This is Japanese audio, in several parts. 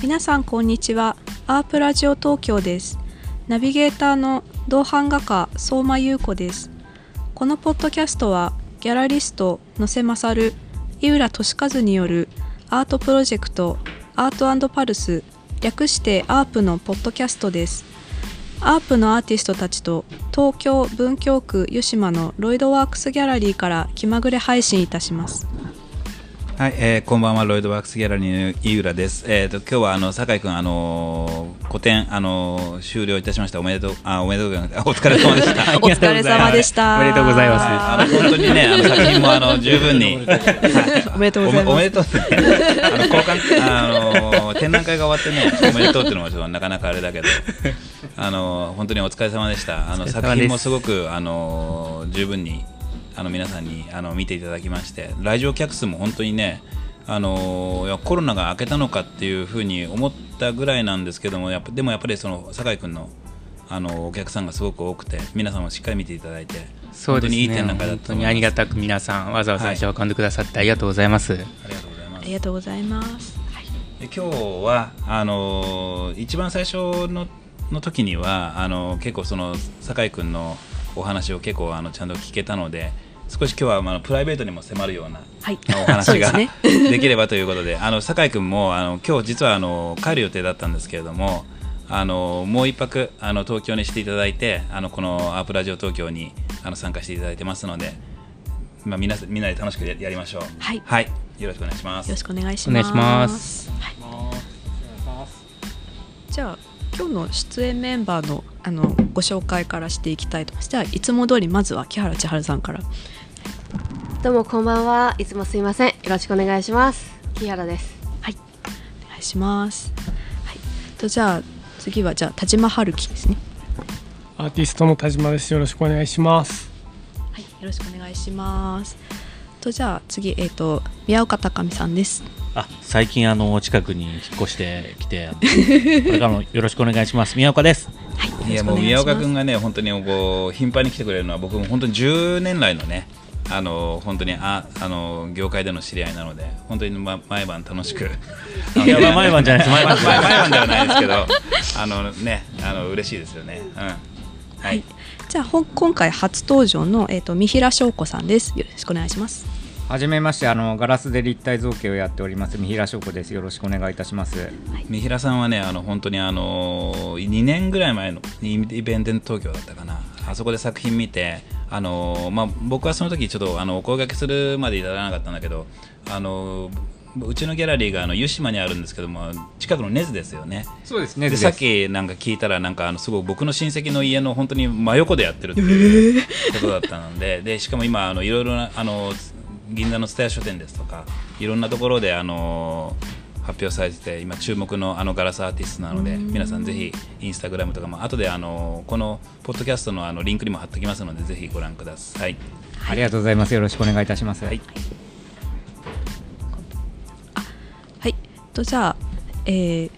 皆さんこんにちは。アープラジオ東京です。ナビゲーターの同伴画家相馬優子です。このポッドキャストはギャラリスト野瀬勝井浦俊和によるアートプロジェクトアートパルス略してアープのポッドキャストです。アープのアーティストたちと東京文京区湯島のロイドワークスギャラリーから気まぐれ配信いたします。はい、えー、こんばんはロイドワークスギャラリーの井浦です。えっ、ー、と今日はあの酒井君あのー、個展あのー、終了いたしました。おめでとうあおめでとうございます。お疲れ様でした。お疲れ様でした。おめでとうございます。あの本当にねあの作品もあの 十分に、おめでとうございます。おめでとう、ね、あの交換あの展覧会が終わってねおめでとうっていうのもちょっとなかなかあれだけど、あの本当にお疲れ様でした。あの作品もすごくあの十分にあの皆さんにあの見ていただきまして来場客数も本当にねあのいやコロナが明けたのかっていうふうに思ったぐらいなんですけどもやっぱでもやっぱりその酒井君のあのお客さんがすごく多くて皆さんもしっかり見ていただいてそうですね、本当にいい展覧会だった本当にありがたく皆さんわざわざ足を運んでくださってありがとうございます、はい、ありがとうございます。ありがとうございます、はい、今日はあの一番最初のの時にはあの結構その酒井君のお話を結構あのちゃんと聞けたので少し今日はあのプライベートにも迫るような、はい、お話がね、できればということであの酒井君もあの今日実はあの帰る予定だったんですけれどもあのもう一泊あの東京にしていただいてあのこのアープラジオ東京にあの参加していただいてますので、まあ、みんなみんなで楽しくやりましょう、はい、はい、よろしくお願いします。よろしくお願いします。はい、じゃあ今日の出演メンバーのあのご紹介からしていきたいと。思いますじゃあいつも通りまずは木原千春さんからどうもこんばんは。いつもすいません。よろしくお願いします。木原です。はい。お願いします。はい。とじゃあ次はじゃあ田島春樹ですね。アーティストの田島です。よろしくお願いします。はい。よろしくお願いします。とじゃあ次えっ、ー、と宮岡高美さんです。あ最近あの近くに引っ越してきてこれからもよろしくお願いします。宮岡です。はい、いやもう宮岡君がね本当にこう頻繁に来てくれるのは僕も本当に10年来のねあの本当にああの業界での知り合いなので本当に、ま、毎晩楽しく いや、まあ、毎晩じゃないです。毎晩毎晩。ではないですけどあのねあの嬉しいですよね、うん、はい、はい、じゃあ今回初登場の、えーと、三平翔子さんです。よろしくお願いします。はじめましてあのガラスで立体造形をやっております三平翔子です。よろしくお願いいたします、はい、三平さんはねあの本当にあの2年ぐらい前のイベント東京だったかな。あそこで作品見てあのまあ、僕はその時ちょっとあのお声がけするまで至らなかったんだけどあのうちのギャラリーがあの湯島にあるんですけども近くの根津ですよね。そうですねでさっきなんか聞いたらなんかあのすごい僕の親戚の家の本当に真横でやってるっていうことだったのででしかも今あのいろいろなあの銀座の蔦屋書店ですとかいろんなところであの発表されてて今注目のあのガラスアーティストなので皆さんぜひインスタグラムとかも後であのこのポッドキャストのあのリンクにも貼っておきますのでぜひご覧ください、ありがとうございます。よろしくお願いいたします、はい、はい。とじゃあ、えー、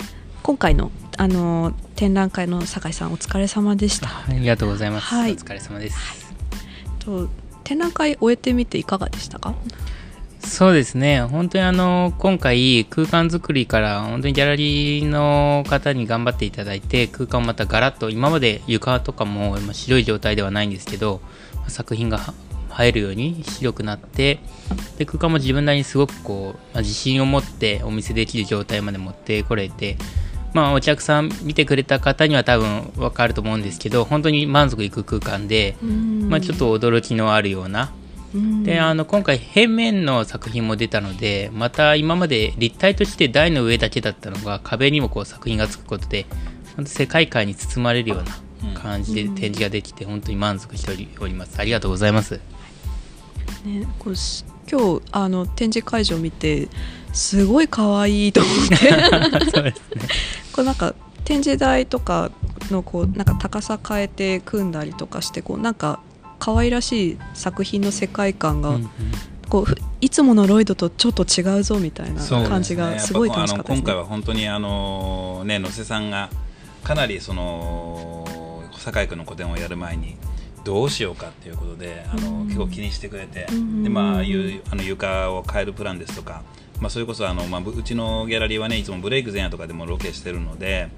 今回のあの展覧会の酒井さんお疲れ様でした。ありがとうございます、はい、お疲れ様です、はい、と展覧会終えてみていかがでしたか？そうですね。本当にあの今回空間作りから本当にギャラリーの方に頑張っていただいて空間をまたガラッと今まで床とかも白い状態ではないんですけど作品が映えるように白くなってで空間も自分なりにすごくこう、まあ、自信を持ってお見せできる状態まで持ってこれてまあお客さん見てくれた方には多分分かると思うんですけど本当に満足いく空間で、まあ、ちょっと驚きのあるようなであの今回平面の作品も出たのでまた今まで立体として台の上だけだったのが壁にもこう作品がつくことで本当世界観に包まれるような感じで展示ができて本当に満足しております。ありがとうございます、ね、こう今日あの展示会場を見てすごい可愛いと思って。そうですね。こうなんか展示台とかのこうなんか高さ変えて組んだりとかしてこうなんか可愛らしい作品の世界観がこうふいつものロイドとちょっと違うぞみたいな感じがすごい楽しかったですね。やっぱあの今回は本当にあのね野瀬さんがかなりその酒井君の個展をやる前にどうしようかっていうことであの、うん。結構気にしてくれて、うんでまあいうあの床を変えるプランですとか、まあそれこそあのまあぶうちのギャラリーはねいつもブレイク前夜とかでもロケしてるので、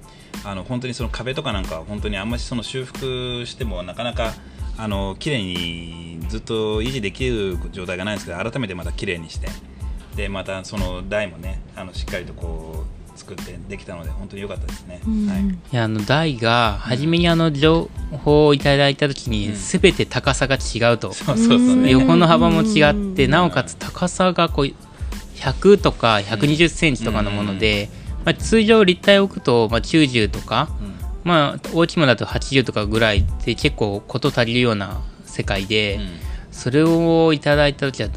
あの本当にその壁とかなんかは本当にあんまりその修復してもなかなかあの綺麗にずっと維持できる状態がないんですけど改めてまた綺麗にして。でまたその台もねあのしっかりとこう作ってできたので本当に良かったですね。うん。はい。いやあの台が初めにあの情報をいただいた時にうん。全て高さが違うと、そうそうそううんね。横の幅も違っうん。てなおかつ高さがこう100とか120センチとかのもので、まあ、通常立体を置くとまあ90とか、まあ、大きいものだと80とかぐらいで結構事足りるような世界で、うん。それをいただいた時は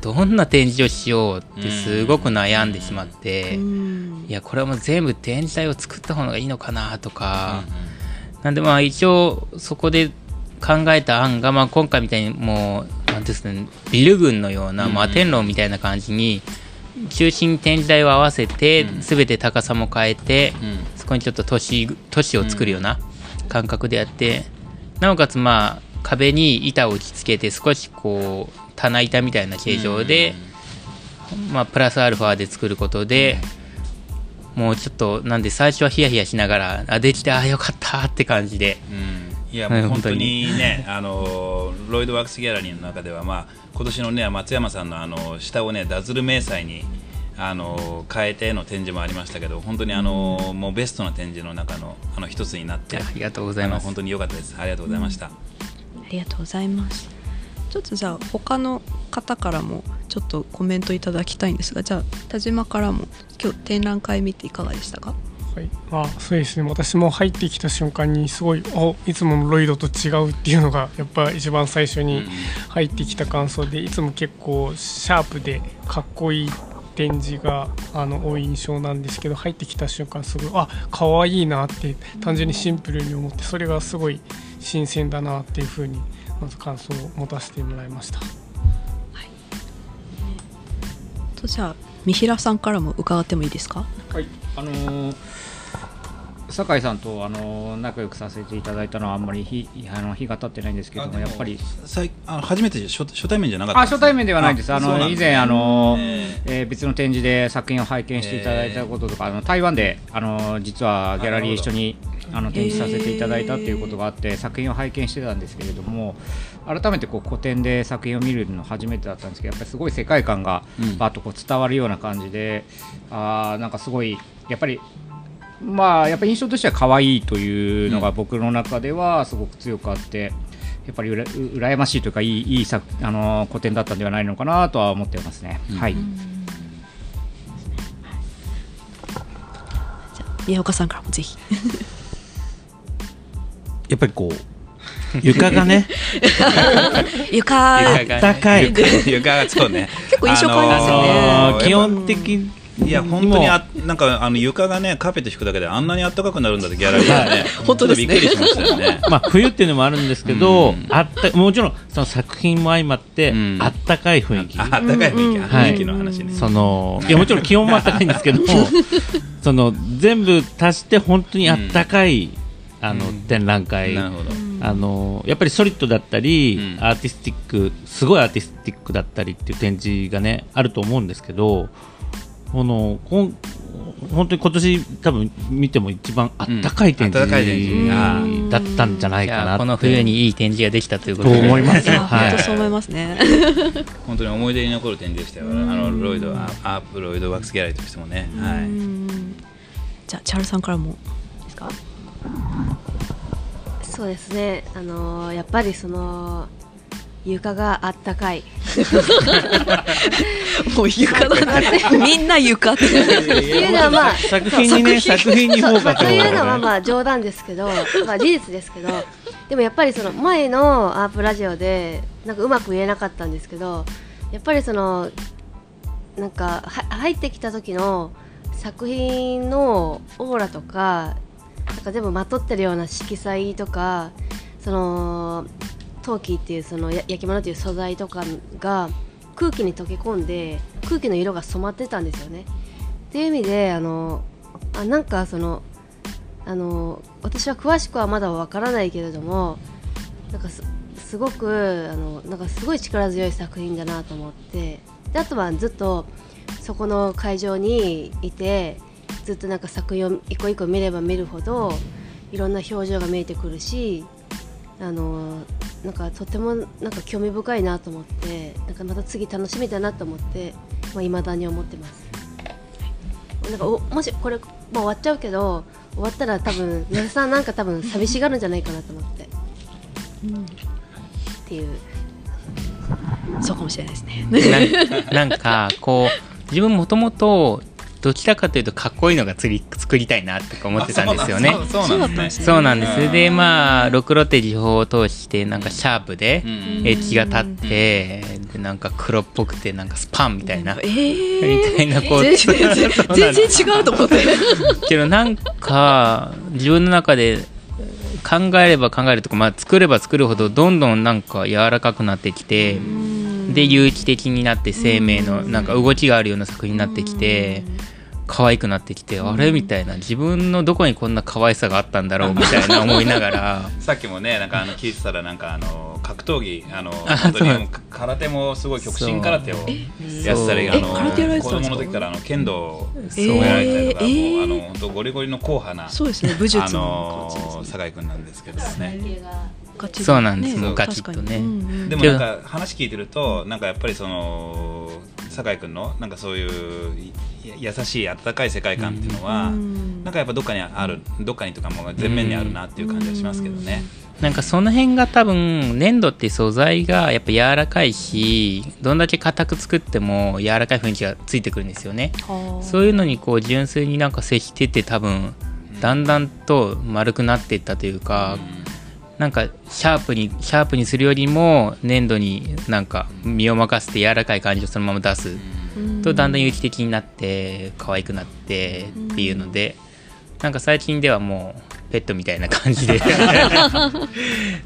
どんな展示をしようってすごく悩んでしまって、うん。いやこれはもう全部展示台を作った方がいいのかなとか、なんでまあ一応そこで考えた案が、まあ、今回みたいにもうなんですねビル群のようなうん摩天楼みたいな感じに中心に展示台を合わせてうん。全て高さも変えてうん。そこにちょっと都市都市を作るような感覚でやってなおかつまあ壁に板を打ち付けて少しこう棚板みたいな形状で、まあ、プラスアルファで作ることで、もうちょっとなんで最初はヒヤヒヤしながらあできたあよかったって感じで。うん。いやはいもう本当にね、あのロイドワークスギャラリーの中では、まあ今年のね松山さんのあの下をねダズル迷彩にあの変えての展示もありましたけど、本当にあの、もうベストな展示の中のあの一つになって、ありがとうございます本当に良かったです。ありがとうございました。ありがとうございます。ちょっとじゃあ他の方からもちょっとコメントいただきたいんですが、じゃあ田島からも今日展覧会見ていかがでしたか？はい、まあそうですね私も入ってきた瞬間にすごいおいつものロイドと違うっていうのがやっぱ一番最初に入ってきた感想でいつも結構シャープでかっこいい展示があの多い印象なんですけど入ってきた瞬間すごいあ可愛いなって単純にシンプルに思ってそれがすごい新鮮だなっていうふうにまず感想を持たせてもらいました。とじゃあ三平さんからも伺ってもいいですか？はい、あのー酒井さんと、あのー仲良くさせていただいたのはあんまり日あの日が経ってないんですけどもやっぱり。あの初めて初初対面じゃなかったあ初対面ではないです。あの以前、あのーえ。えー別の展示で作品を拝見していただいたこととか、あの台湾で、あのー実はギャラリー一緒にあの展示させていただいたっていうことがあって作品を拝見してたんですけれども改めてこう個展で作品を見るの初めてだったんですけどやっぱりすごい世界観がうん。バーッとこう伝わるような感じで、あーなんかすごいやっぱりまあやっぱり印象としては可愛いというのが僕の中ではすごく強くあって。やっぱりうらう羨ましいというかいいいい作あの古典だったんではないのかなとは思ってますね。はい。じゃあ宮岡さんからもぜひ。やっぱりこう 床がね。床。床が高い。床がそうね。結構印象変わりますよね。あのー基本的にいや本当にあなんかあの床がねカーペット敷くだけであんなに暖かくなるんだってギャラリーがね 本当ですね。びっくりしましたよね。まあ冬っていうのもあるんですけど、うん。あったもちろんその作品も相まって、うん。あったかい雰囲気、あ暖かい雰囲気、雰囲気の話ね、そのいやもちろん気温もあったかいんですけど その全部足して本当にあったかい、あのうん展覧会、なるほど、あのやっぱりソリッドだったり、うん。アーティスティックすごいアーティスティックだったりっていう展示がねあると思うんですけどこのこん本当に今年多分見ても一番あったかい展示示。あーだったんじゃないいかなこの冬にいい展示ができたということとで思います はい。本当そう思いますね。本当に思い出に残る展示でしたよ、あのロイドアアープロイドワックスギャラリーとしてもね、はうい、んじゃあ千春さんからもですか？そうですね。あのーやっぱりその床があったかい もう床だね。みんな床って。っていうのはまあ作品にね作品にフォーカスというのはまあ冗談ですけど、まあ、事実ですけどでもやっぱりその前のアープラジオでなんかうまく言えなかったんですけどやっぱりそのなんかは入ってきた時の作品のオーラとかなんか全部まとってるような色彩とかその陶器っていうその焼き物っていう素材とかが空気に溶け込んで空気の色が染まってたんですよね。っていう意味であのあなんかそのあの私は詳しくはまだわからないけれどもなんかすすごくあのなんかすごい力強い作品だなと思ってであとはずっとそこの会場にいてずっとなんか作品を一個一個見れば見るほどいろんな表情が見えてくるしあのなんかとてもなんか興味深いなと思ってなんかまた次楽しみだなと思ってまあ、未だに思ってます。なんかおもしこれもう終わっちゃうけど終わったら多分皆さんなんか多分寂しがるんじゃないかなと思って、っていうそうかもしれないですね。なんなんかこう自分もともとどちらかというとかっこいいのが作り作りたいなとか思ってたんですよね。あそうそうなんですね。そうなんです。うんで、まあ、ろくろって技法を通して、なんかシャープでう、んエッジが立って、でなんか黒っぽくて、なんかスパンみたいな、えー、みたいな、こう、全然全然違うと思って。けどなんか、自分の中で考えれば考えるとか、まあ、作れば作るほど、どんどんなんか柔らかくなってきて、で、有機的になって、生命の、なんか動きがあるような作品になってきて、可愛くなってきて、あれみたいな、自分のどこにこんな可愛さがあったんだろう みたいな思いながら、さっきもね、なんかあの聞いてたら、なんかあの格闘技、あの あ本当に空手もすごい極真空手をやってたり、あのえ空手やられて子供の時からあの剣道をそうやられたりとか、えーもうあの本当ゴリゴリの硬派な、そうですね、武術あのね。の酒井君なんですけどね。ガチそうなんです。ね。ガチッとね。確かに。うんうん。でもなんか話聞いてると、なんかやっぱりその酒井君のなんかそういうい優しい温かい世界観っていうのは、うん。なんかやっぱどっかにある、どっかにとかもう全面にあるなっていう感じはしますけどね。なんかその辺が多分粘土って素材がやっぱ柔らかいしどんだけ硬く作っても柔らかい雰囲気がついてくるんですよね。はあ。そういうのにこう純粋になんか接してて多分だんだんと丸くなっていったというか、なんかシャープにシャープにするよりも粘土になんか身を任せて柔らかい感じをそのまま出す。とだんだん有機的になって可愛くなってっていうのでなんか最近ではもうペットみたいな感じで。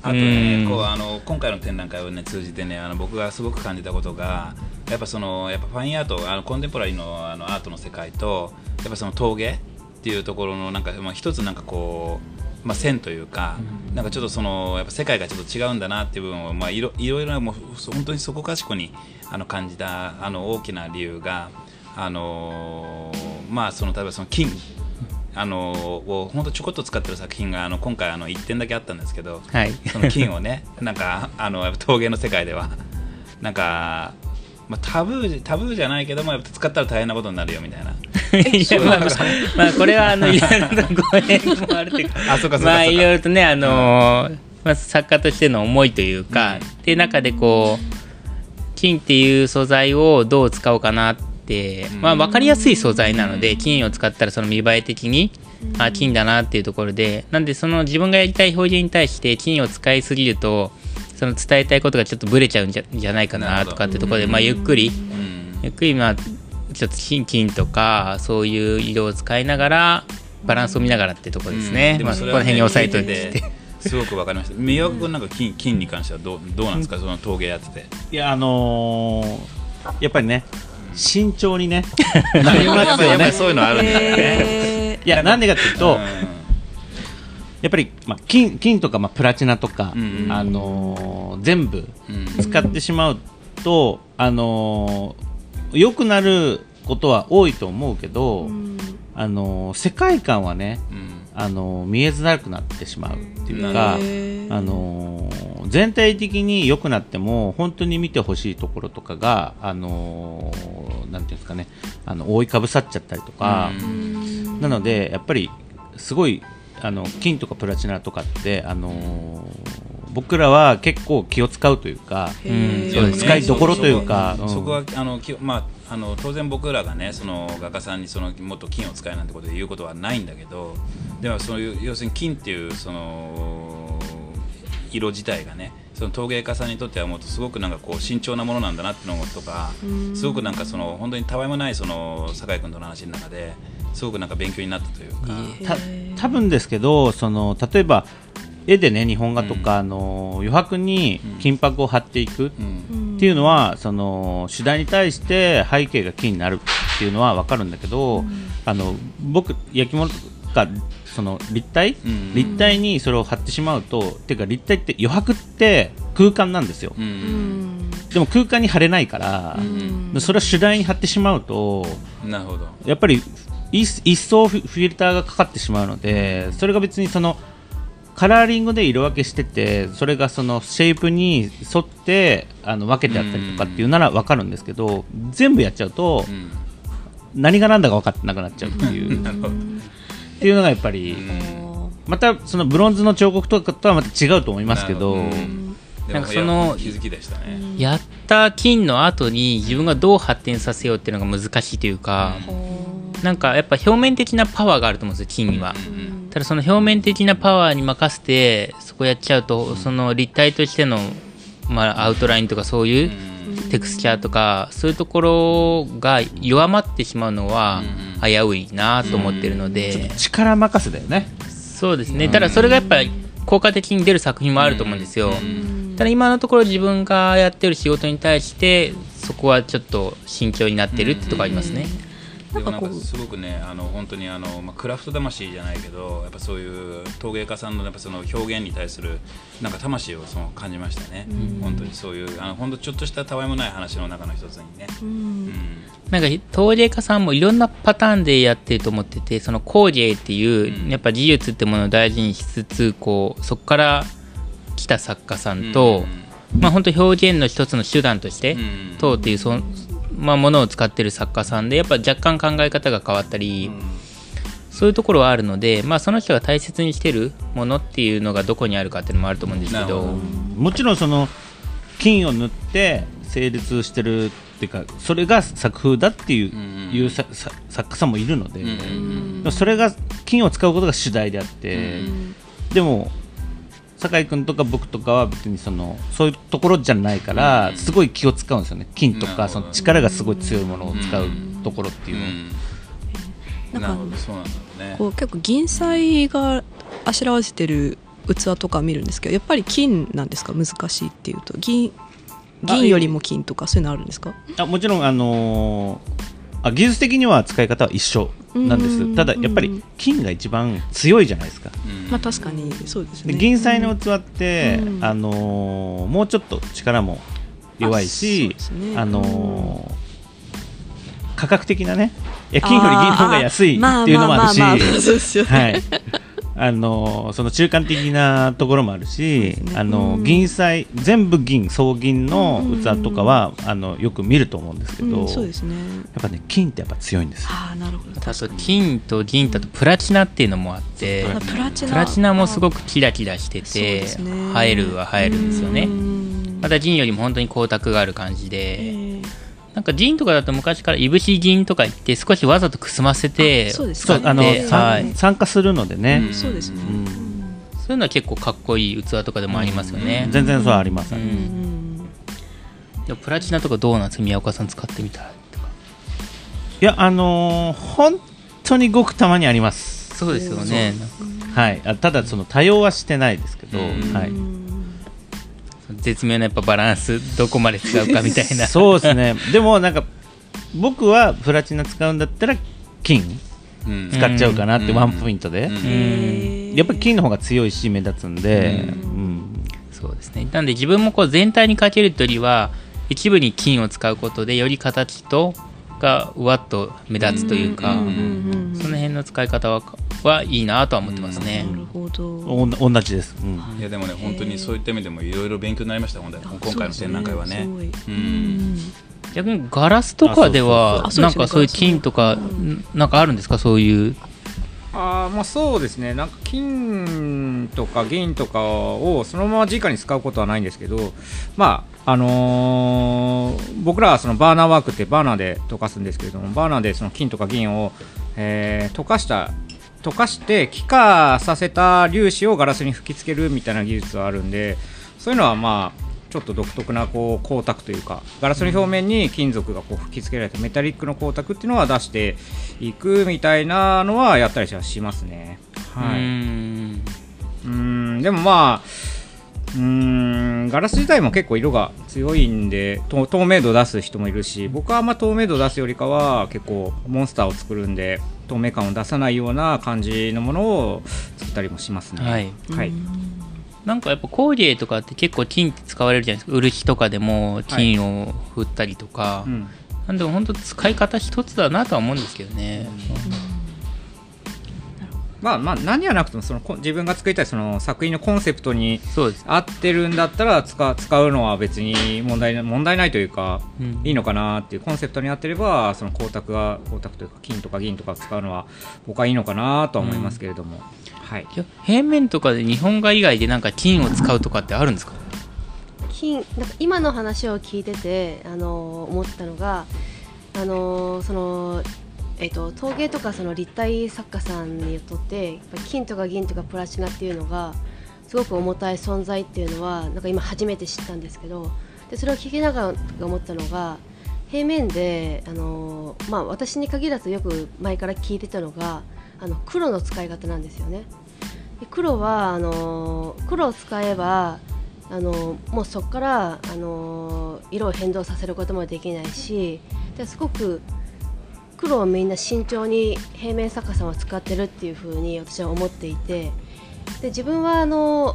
あとね、うん。こうあの今回の展覧会を、ね、通じてねあの僕がすごく感じたことがやっぱそのやっぱファインアートあのコンテンポラリーのあのアートの世界とやっぱその陶芸っていうところのなんか、まあ、一つなんかこう、まあ、線というか、なんかちょっとそのやっぱ世界がちょっと違うんだなっていう部分を、まあ、いろいろいろなもう本当にそこかしこにあの感じたあの大きな理由があのまあその例えばその金あのを本当ちょこっと使ってる作品があの今回あの1点だけあったんですけど、はい。その金をねなんかあの陶芸の世界ではなんか、まあ、タブータブーじゃないけどもやっぱ使ったら大変なことになるよみたいな。いやまあまあまあこれはあのいろいろなご縁もあるとい うか。まあいろいろとねあのーまあ、作家としての思いというか、っていう中でこう金っていう素材をどう使おうかなって、まあ分かりやすい素材なので金を使ったらその見栄え的にあ金だなっていうところでなんでその自分がやりたい表現に対して金を使いすぎるとその伝えたいことがちょっとブレちゃうんじゃじゃないかなとかっていうところで、まあ、ゆっくり。うん。ゆっくりまあちょっと金金とかそういう色を使いながらバランスを見ながらってところですね、まあ、でもそこら辺に押さえといて。てすごくわかりました。宮岡君なんか金金に関してはどうどうなんですか？その陶芸やってて。いやあのーやっぱりね慎重にね。なり ますよね。そういうのあるんだよね、え いやなんでかっていうと、うんやっぱり、まあ、金金とか、まあ、プラチナとか、うんあのー全部うん使ってしまうと、あのー良くなることは多いと思うけど、あのー世界観はね、うん。あのー見えづらくなってしまうっていうか、あのー全体的に良くなっても本当に見てほしいところとかが、あのーなんていうんですかねあの覆いかぶさっちゃったりとか、なのでやっぱりすごいあの金とかプラチナとかって、あのー僕らは結構気を使うというか、うんそうですね。使いどころというかうん。そこはあのきまああの当然僕らがねその画家さんにそのもっと金を使えなんてことで言うことはないんだけどでもそういう要するに金っていうその色自体がねその陶芸家さんにとってはもっとすごくなんかこう慎重なものなんだなってのとかすごくなんかその本当にたわいもないその酒井君との話の中ですごくなんか勉強になったというか。た多分ですけどその例えば絵でね日本画とか、あの余白に金箔を貼っていくっていうのは、その主題に対して背景が金になるっていうのは分かるんだけど、あの僕焼き物とかその立体、うん。立体にそれを貼ってしまうとていうか立体って余白って空間なんですよ、うん。うん。でも空間に貼れないから、それを主題に貼ってしまうとなるほど。やっぱり一一層フィルターがかかってしまうのでそれが別にそのカラーリングで色分けしててそれがそのシェイプに沿ってあの分けてあったりとかっていうなら分かるんですけど全部やっちゃうとうん何が何だか分かってなくなっちゃうっていう。なるほど。っていうのがやっぱりうん。またそのブロンズの彫刻とかとはまた違うと思いますけどなん。かそのいや気づきでしたねやった金の後に自分がどう発展させようっていうのが難しいというか、なんかやっぱ表面的なパワーがあると思うんですよ金には、うんただその表面的なパワーに任せてそこやっちゃうとその立体としての、まあ、アウトラインとかそういううん。テクスチャーとかそういうところが弱まってしまうのは危ういなと思ってるので。力任せだよね。そうですね。ただそれがやっぱり効果的に出る作品もあると思うんですよ。ただ今のところ自分がやってる仕事に対してそこはちょっと慎重になってるってとこありますねでもなんかすごくねあの本当にあの、まあ、クラフト魂じゃないけどやっぱそういう陶芸家さんのやっぱその表現に対するなんか魂をその感じましたね、本当にそういうあの本当ちょっとしたたわいもない話の中の一つにね、うん。なんか陶芸家さんもいろんなパターンでやってると思っててその工芸っていう、うん。やっぱ技術ってものを大事にしつつこうそこから来た作家さんと、まあ本当表現の一つの手段として、うん陶っていうそ、まあ、ものを使ってる作家さんでやっぱ若干考え方が変わったり、そういうところはあるので、まあ、その人が大切にしてるものっていうのがどこにあるかっていうのもあると思うんですけど。もちろんその金を塗って成立してるっていうかそれが作風だっていう,、うん。いうささ作家さんもいるので、うん。それが金を使うことが主題であって、でも酒井君とか僕とかは別にそのそういうところじゃないから、うん。すごい気を使うんですよね。金とかその力がすごい強いものを使うところっていうのなんかこう結構銀彩があしらわせてる器とか見るんですけどやっぱり金なんですか？難しいっていうと。銀銀よりも金とかそういうのあるんですか？あもちろん、あのーあ技術的には使い方は一緒なんでうん。すただやっぱり金が一番強いじゃないですか。うん。まあ確かにそうですね。で銀彩の器って、うん。あのーもうちょっと力も弱いしあのー価格的なねいや金より銀の方が安いっていうのもあるし。まあのーその中間的なところもあるし、ね。あの銀彩全部銀総銀の器とかは、あのよく見ると思うんですけど、うん、そうですね。やっぱね金ってやっぱ強いんですよ。ああなるほど。あと金と銀だとプラチナっていうのもあってあプラチナ。プラチナもすごくキラキラしててね。映えるは映えるんですよね。うん。また銀よりも本当に光沢がある感じえでーなんか銀とかだと昔からいぶし銀とか言って少しわざとくすませてあそうですあの、はい。参加するのでね、うん。そうですね。うん。そういうのは結構かっこいい器とかでもありますよね、全然そうはあります、うん。うんでもプラチナとかどうなんですか？宮岡さん使ってみたいとか。いやあのー本当にごくたまにあります。そうですよね。はい。あただその多用はしてないですけど、うん。はい絶妙なやっぱバランスどこまで使うかみたいな。そうですね。でもなんか僕はプラチナ使うんだったら金うん。使っちゃうかなってうん。ワンポイントで、うん。えーやっぱり金の方が強いし目立つんで、ううん。そうですね。なんで自分もこう全体にかけるというよりは一部に金を使うことでより形とがうわっと目立つというか、うんうんうんその辺の使い方ははい。いなとは思ってますね、なるほど。おん同じです、うん。いやでもね本当にそういった意味でもいろいろ勉強になりました。本当に今回の展覧会はね。逆にガラスとかではなんかそういう金とかんなんかあるんですか？そういう。あーまあそうですね。なんか金とか銀とかをそのまま直に使うことはないんですけどまああのー僕らはそのバーナーワークってバーナーで溶かすんですけれどもバーナーでその金とか銀を、えー溶かした溶かして気化させた粒子をガラスに吹きつけるみたいな技術はあるんでそういうのはまあちょっと独特なこう光沢というかガラスの表面に金属がこう吹きつけられたメタリックの光沢っていうのは出していくみたいなのはやったりはしますね。はうい、ん。うん。でもまあうんガラス自体も結構色が強いんでと透明度出す人もいるし僕はあんま透明度出すよりかは結構モンスターを作るんで透明感を出さないような感じのものを作ったりもしますね。はい。はい、なんかやっぱ工芸とかって結構金って使われるじゃないですか漆とかでも金を振ったりとか、うん。なんでも本当使い方一つだなとは思うんですけどね、まあまあ何はなくてもそのこ自分が作りたいその作品のコンセプトにそうです、合ってるんだったら使使うのは別に問題な問題ないというか、うん。いいのかなっていうコンセプトに合ってればその光沢が光沢というか金とか銀とか使うのは僕はいいのかなとは思いますけれども、はい。いや平面とかで日本画以外でなんか金を使うとかってあるんですか？金なんか今の話を聞いてて、あの思ったのが、あのそのえっと陶芸とかその立体作家さんにとってやっぱ金とか銀とかプラチナっていうのがすごく重たい存在っていうのはなんか今初めて知ったんですけどでそれを聞きながら思ったのが平面で、あのまあ、私に限らずよく前から聞いてたのがあの黒の使い方なんですよね。で黒はあの黒を使えばあのもうそこからあの色を変動させることもできないしですごく黒をみんな慎重に平面作家さんは使ってるっていうふうに私は思っていてで自分はあの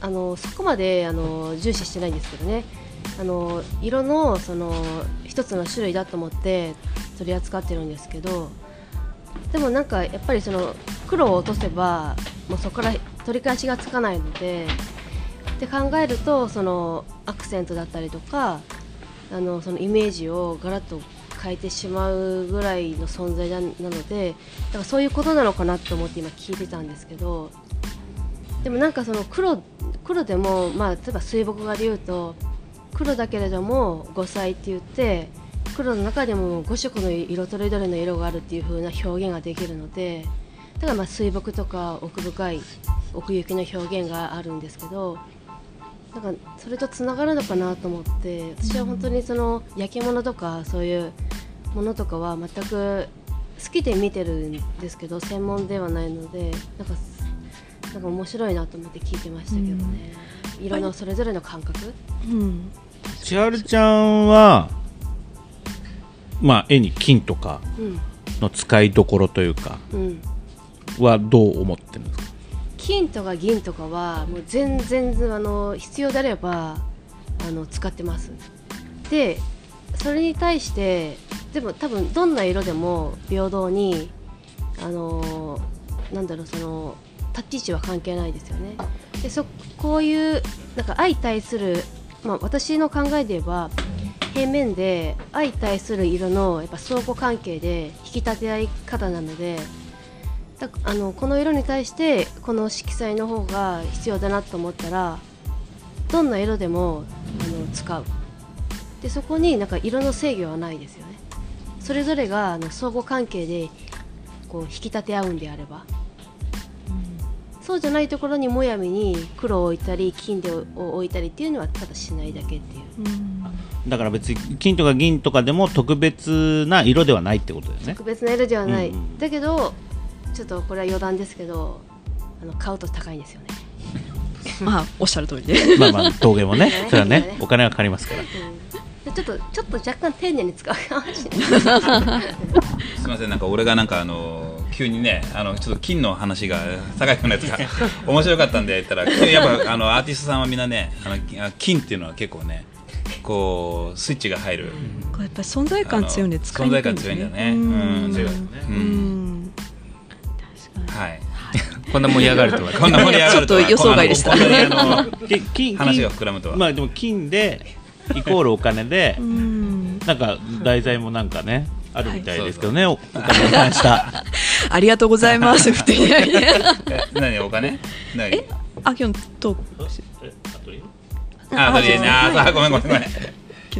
あのそこまであの重視してないんですけどね。あの色のその一つの種類だと思って取り扱ってるんですけどでもなんかやっぱりその黒を落とせばもうそこから取り返しがつかないのでって考えるとそのアクセントだったりとかあのそのイメージをガラッと変えてしまうぐらいの存在なのでだからそういうことなのかなと思って今聞いてたんですけどでもなんかその黒黒でも、まあ、例えば水墨画で言うと黒だけれども5歳って言って黒の中でも5色の色とりどりの色があるっていう風な表現ができるのでだからま水墨とか奥深い奥行きの表現があるんですけどなんかそれとつながるのかなと思って私は本当にその焼き物とかそういうものとかは全く好きで見てるんですけど専門ではないのでなんかなんか面白いなと思って聞いてましたけどね、色のそれぞれの感覚、うん。千春ちゃんはまあ絵に金とかうん。の使いどころというかうん、はどう思ってるんですか？金とか銀とかはもう全然あの必要であればあの使ってます。でそれに対してでも多分どんな色でも平等にあのなんだろうその立ち位置は関係ないですよね。でそこういうなんか相対する、まあ、私の考えで言えば平面で相対する色のやっぱ相互関係で引き立て合い方なのであのこの色に対してこの色彩の方が必要だなと思ったらどんな色でもあの使う。でそこになんか色の制御はないですよね。それぞれがあの相互関係でこう引き立て合うんであれば、そうじゃないところにもやみに黒を置いたり金でを置いたりっていうのはただしないだけっていう。だから別に金とか銀とかでも特別な色ではないってことだよね。特別な色ではない、うんうん。だけどちょっとこれは余談ですけどあの買うと高いんですよね。まあおっしゃる通りで まあまあ陶芸もね それはねねお金がかかりますから。でちょっとちょっと若干丁寧に使うかもしれない。すみませんなんか俺がなんかあの急にねあのちょっと金の話が酒井君のやつが面白かったんで言ったらやっぱあのアーティストさんはみんなねあの金っていうのは結構ねこうスイッチが入る、これやっぱり存在感強いんで使いにくいんですね。存在感強いんだよね。ううん。ん。強いよね。ううんはい。こんな盛り上がるとは。こんな盛り上がるとは。ちょっと予想外でした。金話金が膨らむとは、まあでも金でイコールお金でうん。なんか題材もなんかねあるみたいですけどね、おお金に関した ありがとうございます。何お金？何？あ今日とあ、とりあえずああ、ごめんごめんごめん。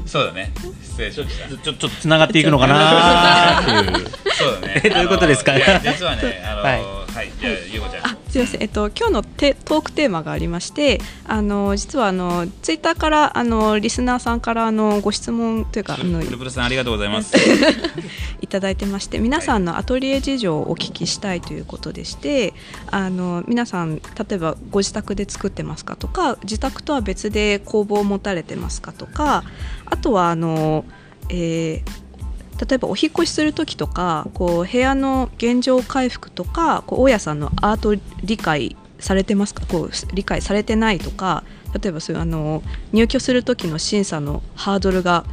そうだね。失礼しました。ちょちょっとつながっていくのかな？っていうそうだね。えどういうことですか実はね、あの、ははいい、じゃあ、ゆうこちゃん。すいません、えっと、今日のテトークテーマがありましてあの実はあのツイッターからあのリスナーさんからあのご質問というかあのプルプルさんありがとうございます。いただいてまして皆さんのアトリエ事情をお聞きしたいということでしてあの皆さん例えばご自宅で作ってますかとか自宅とは別で工房を持たれてますかとかあとはあの、えー例えばお引越しする時とかこう部屋の現状回復とかこう大家さんのアート理解されてますか？こう理解されてないとか例えばそういうあの入居する時の審査のハードルが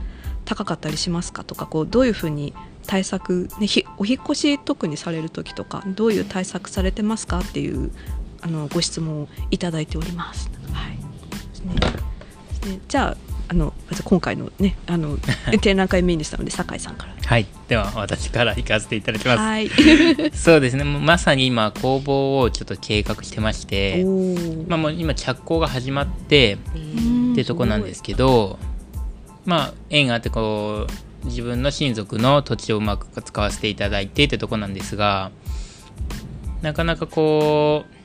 高かったりしますかとかこうどういうふうに対策、ね、ひお引越し特にされる時とかどういう対策されてますかっていうあのご質問をいただいております。はい。ですね。ですね。じゃああのまず今回のねあの 展覧会メインでしたので酒井さんから。はい。では私から行かせていただきます。はい。そうですね。まさに今工房をちょっと計画してましてまあもう今着工が始まってってとこなんですけどまあ縁があってこう自分の親族の土地をうまく使わせていただいてってとこなんですがなかなかこう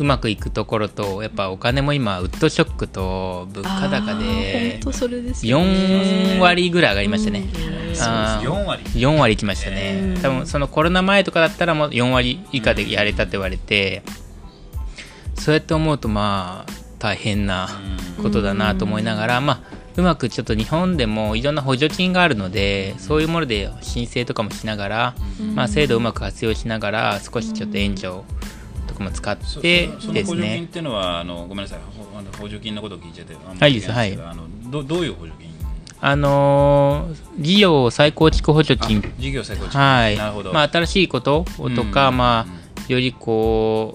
うまくいくところとやっぱお金も今ウッドショックと物価高で本当それですよね。4割ぐらい上がりましたね、あー。4割。4割いきましたね。多分そのコロナ前とかだったらもう4割以下でやれたって言われてそうやって思うとまあ大変なことだなと思いながらまあうまくちょっと日本でもいろんな補助金があるのでそういうもので申請とかもしながらまあ制度をうまく活用しながら少しちょっと援助とかも使っそてそのですね。補助金っていうのはあのごめんなさい。ほあの補助金のことを聞いちゃってあんまはいり聞けないあのどどうい。う補助金あのー事業再構築補助金。あ事業再構築。はい。なるほど、まあ、新しいこととか、うんまあ、よりこ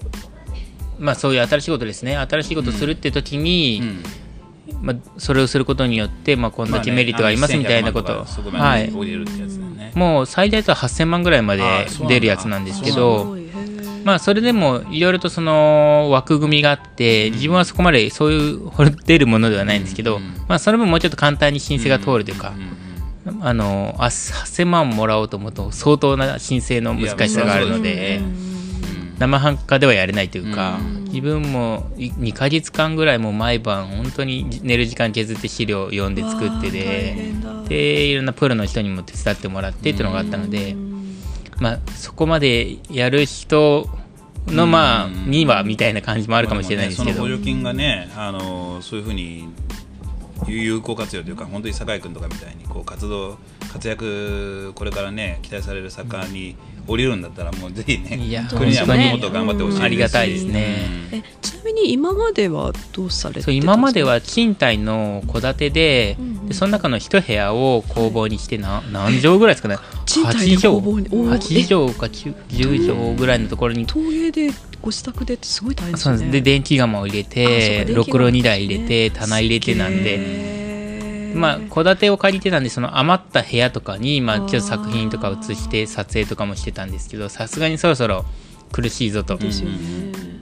う、まあ、そういう新しいことですね。新しいことをするって時に、うん。まあ、それをすることによって、まあ、こんだけメリットがありますみたいなこと、まあねあの1100万とかそこまはい、もう最大と8000万ぐらいまで出るやつなんですけすどまあ、それでもいろいろとその枠組みがあって自分はそこまでそういう出るものではないんですけど、うん。まあ、それももうちょっと簡単に申請が通るというか、あのあ8000万もらおうと思うと相当な申請の難しさがあるので。うん生半可ではやれないというか、うん自分も2ヶ月間ぐらいもう毎晩本当に寝る時間削って資料を読んで作ってででいろんなプロの人にも手伝ってもらってっていうのがあったので、まあ、そこまでやる人のまあうんにはみたいな感じもあるかもしれないですけど、ねその補助金がねあのそういうふうに有効活用というか本当に酒井君とかみたいにこう活動活躍これからね期待される作家に降りるんだったらもうぜひね国にはもっともっと頑張ってほしいですし。ありがたいですね。えちなみに今まではどうされてたんですか？そう今までは賃貸の戸建てで,、うんうん。でその中の一部屋を工房にしてな何畳ぐらいですかね？賃貸で工房に？おー。8畳か10畳ぐらいのところに。陶芸でご自宅でってすごい大変ですよね。です。で電気釜を入れあてろくろ2台入れて棚入れてなんで。でまあ戸建てを借りてたんでその余った部屋とかにまあちょっと作品とか写して撮影とかもしてたんですけどさすがにそろそろ苦しいぞと。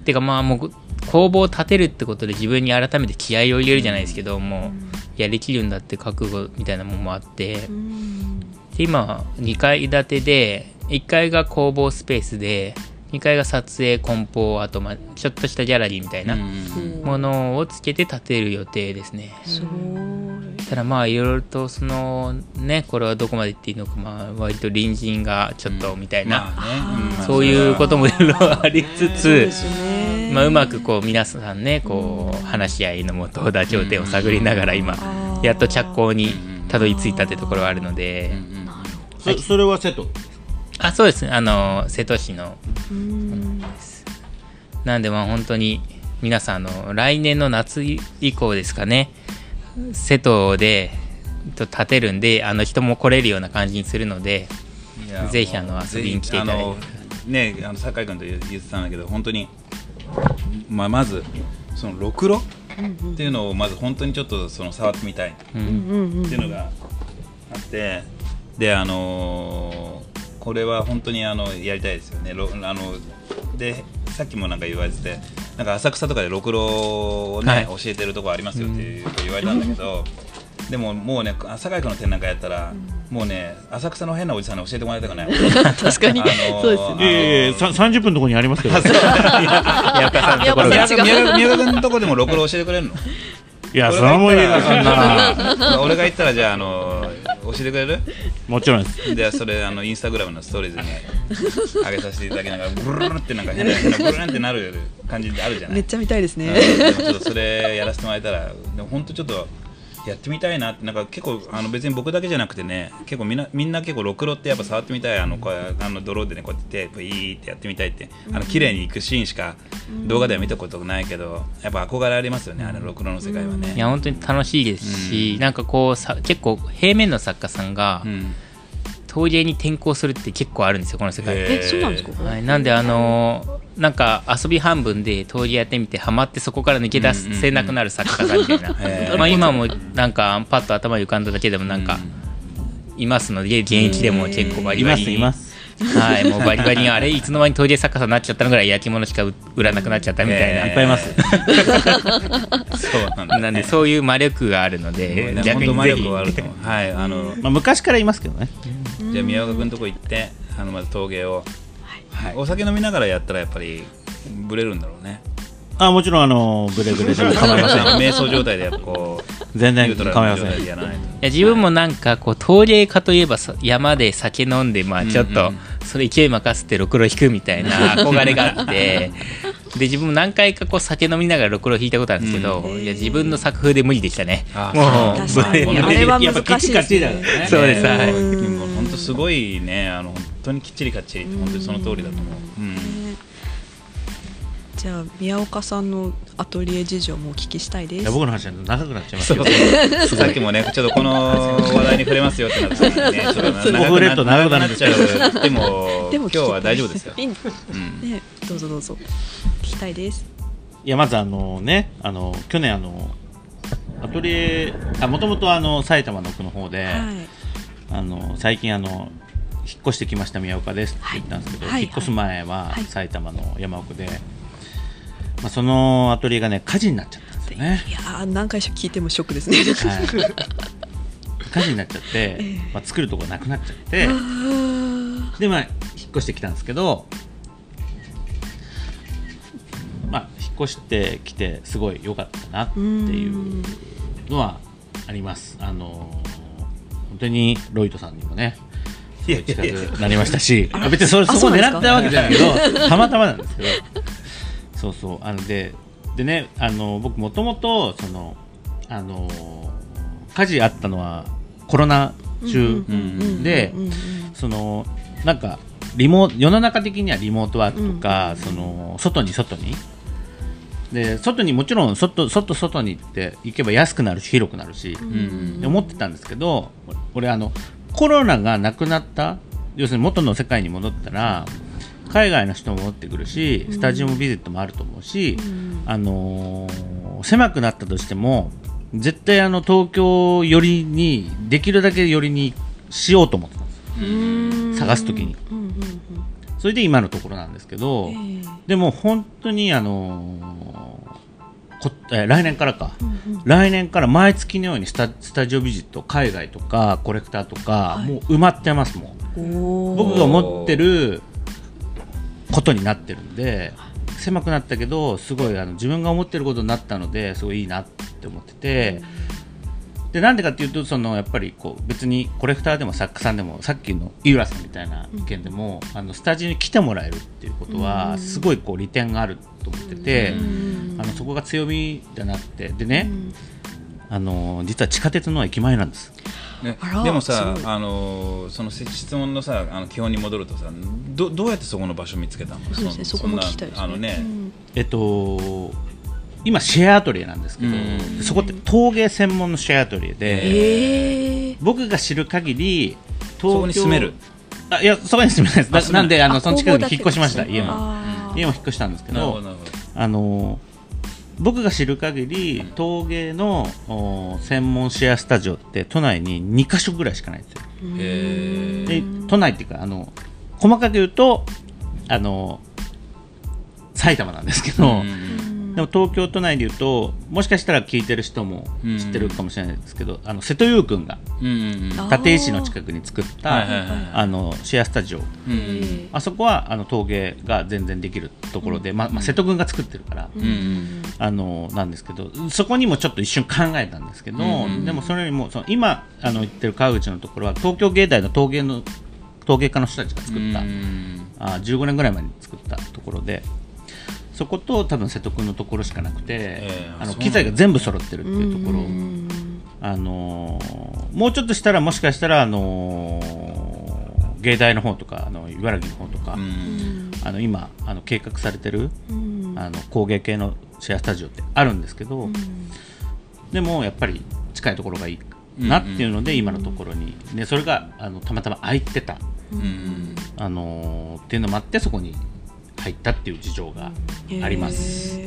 てかまあもう工房を建てるってことで自分に改めて気合を入れるじゃないですけどもうやりきるんだって覚悟みたいなもんもあって。うん。で今2階建てで1階が工房スペースで2階が撮影梱包あとまあちょっとしたギャラリーみたいなものをつけて建てる予定ですね。すごいただまあいろいろとそのねこれはどこまで言っていいのかまあ割と隣人がちょっとみたいな、まあね。ん。そういうこともいろいろありつつ、まあ、うまくこう皆さんねこう話し合いのもと妥協点を探りながら今やっと着工にたどり着いたってところがあるのでそそれは瀬戸あそうですあの瀬戸市の。うん。なんでまあ本当に皆さんあの来年の夏以降ですかね瀬戸でと建てるんであの人も来れるような感じにするのでぜひあの遊びに来ていただいて。ねあの酒井君と言ってたんだけど本当にまあまずそのろくろ？っていうのをまず本当にちょっとその触ってみたい。うんうんうん。っていうのがあってであのーこれは本当にあのやりたいですよね。ろあのでさっきもなんか言われててなんか浅草とかでろくろをね、はい。教えてるとこありますよっていう言われたんだけど、でももうね酒井君の展なんかやったら、もうね浅草の変なおじさんに教えてもらいたくない。確かに、あのーそうですね。あのーええさ30分のところにありますけど。宮岡さんのところ宮が川君のとこでもろくろ教えてくれるの？いやそれはもういいなそんな 俺が言ったらじゃあ、あの教えてくれる？もちろんです。でそれあのインスタグラムのストーリーズに上げさせていただきながらブルルルってなんか変な変なブルルルってなる感じあるじゃない？めっちゃ見たいですね、うん。でもちょっとそれやらせてもらえたらでも本当ちょっとやってみたいなってなんか結構あの別に僕だけじゃなくてね結構みんなみんな結構ろくろってやっぱ触ってみたいあのこうあの泥でねこうやって手ブイーってやってみたいってあの綺麗にいくシーンしか動画では見たことないけどやっぱ憧れありますよねあのろくろの世界はね。いや本当に楽しいですし、なんかこうさ結構平面の作家さんがうん陶芸に転向するって結構あるんですよこの世界。えそうなんですか、はい、なんであのーなんか遊び半分で陶芸やってみてハマってそこから抜け出せなくなる作家さんみたいな、へー。まあ今もなんかパッと頭に浮かんだだけでもなんかいますので現役でも結構バリいまバリいます。はい、もうバリバリにあれいつの間に陶芸作家さんになっちゃったのぐらい焼き物しか売売らなくなっちゃったみたいな、えーいっぱいいます。そうなんなんでそういう魔力があるので、ね逆にぜひ。力はあると思う。はいあのまあ昔からいますけどねじゃあ宮岡君のとこ行ってあのまず陶芸を、はい、お酒飲みながらやったらやっぱりブレるんだろうね。あもちろんあのブレブレでも構いません。瞑想状態でやっぱこう全然構いません。いと。いや自分もなんかこう陶芸家といえばさ山で酒飲んでまあちょっとそれ勢い任せてろくろ引くみたいな 憧れがあって。で自分も何回かこう酒飲みながらろくろ引いたことあるんですけど、うん。いや自分の作風で無理でしたね。あもう確かに。あれは難しいですね。そうです。はいすごいねあの本当にきっちりかっちり本当にその通りだと思う、うん。じゃあ宮岡さんのアトリエ事情もお聞きしたいです。いや僕の話は長くなっちゃいますけどさっきもねちょっとこの話題に触れますよってなったらねちょっと長くな触れると長くなっちゃう。でもでも今日は大丈夫ですよいいねうん。どうぞどうぞ。聞きたいです。いやまずあのねあの去年あのアトリエあもともとあの埼玉の奥の方で、はいあの最近あの引っ越してきました宮岡ですって言ったんですけど、はいはい引っ越す前ははい。埼玉の山奥で、まあ、そのアトリエがね火事になっちゃったんですよね。いやー何回聞いてもショックですね。はい。火事になっちゃって、まあ、作るとこなくなっちゃってでまあ引っ越してきたんですけどまあ引っ越してきてすごい良かったなっていうのはあります。あの本当にロイトさんにもね近くなりましたしあ別にそれあそこ狙ったわけじゃないけどたまたまなんですけど。そうそう。あのででねあの僕もともとそのあの火事あったのはコロナ中でうんうんうんそのなんかリモ世の中的にはリモートワークとか、その外に外にで外にもちろん外外外に行って行けば安くなるし広くなるし、うん。で思ってたんですけど俺あのコロナがなくなった要するに元の世界に戻ったら海外の人も戻ってくるしスタジオもビジットもあると思うし、あのー狭くなったとしても絶対あの東京寄りにできるだけ寄りにしようと思ってたんですよ。探す時に。うんうんうんそれで今のところなんですけど、ええ。でも本当にあのーこえー来年からか、来年から毎月のようにスタスタジオビジット海外とかコレクターとか、もう埋まってますもん。僕が思ってることになってるんで狭くなったけどすごいあの自分が思ってることになったのですごいいいなって思ってて。でなんでかっていうとそのやっぱりこう別にコレクターでも作家さんでもさっきの井浦さんみたいな意見でも、あのスタジオに来てもらえるっていうことはすごいこう利点があると思ってて、あのそこが強みじゃなくて。でね、あの実は地下鉄の駅前なんです。ねでもさあのその質問のさあの基本に戻るとさどどうやってそこの場所見つけたの？そうですね。そこも聞きたいですね。あのね、うん。えっと今シェアアトリエなんですけど、うんそこって陶芸専門のシェアアトリエで、ええ。僕が知る限り東そこに住める？あいやそこに住めないです。なんであのあその近くに引っ越しました家も。家も引っ越したんですけどあの僕が知る限り陶芸のお専門シェアスタジオって都内に2か所ぐらいしかないんですよ。へで都内っていうかあの細かく言うとあの埼玉なんですけど、うんでも東京都内でいうともしかしたら聞いてる人も知ってるかもしれないですけど、あの瀬戸優君がうんうんうん。立石の近くに作ったあのシェアスタジオ。うんあそこはあの陶芸が全然できるところで、まあまあ、瀬戸君が作ってるから、うん。うんあのなんですけどそこにもちょっと一瞬考えたんですけど、うんでもそれよりもその今あの言ってる川口のところは東京芸大の陶芸の陶芸家の人たちが作った、うんあ15年ぐらい前に作ったところでそこと多分瀬戸君のところしかなくて、ええあの機材が全部揃ってるっていうところ、あのーもうちょっとしたらもしかしたら、あのー芸大の方とかあの茨城の方とか、うん。あの今あの計画されてる、あの工芸系のシェアスタジオってあるんですけど、でもやっぱり近いところがいいなっていうので、今のところに、でそれがあのたまたま空いてた、うん。あのーっていうのもあってそこに入ったっていう事情があります。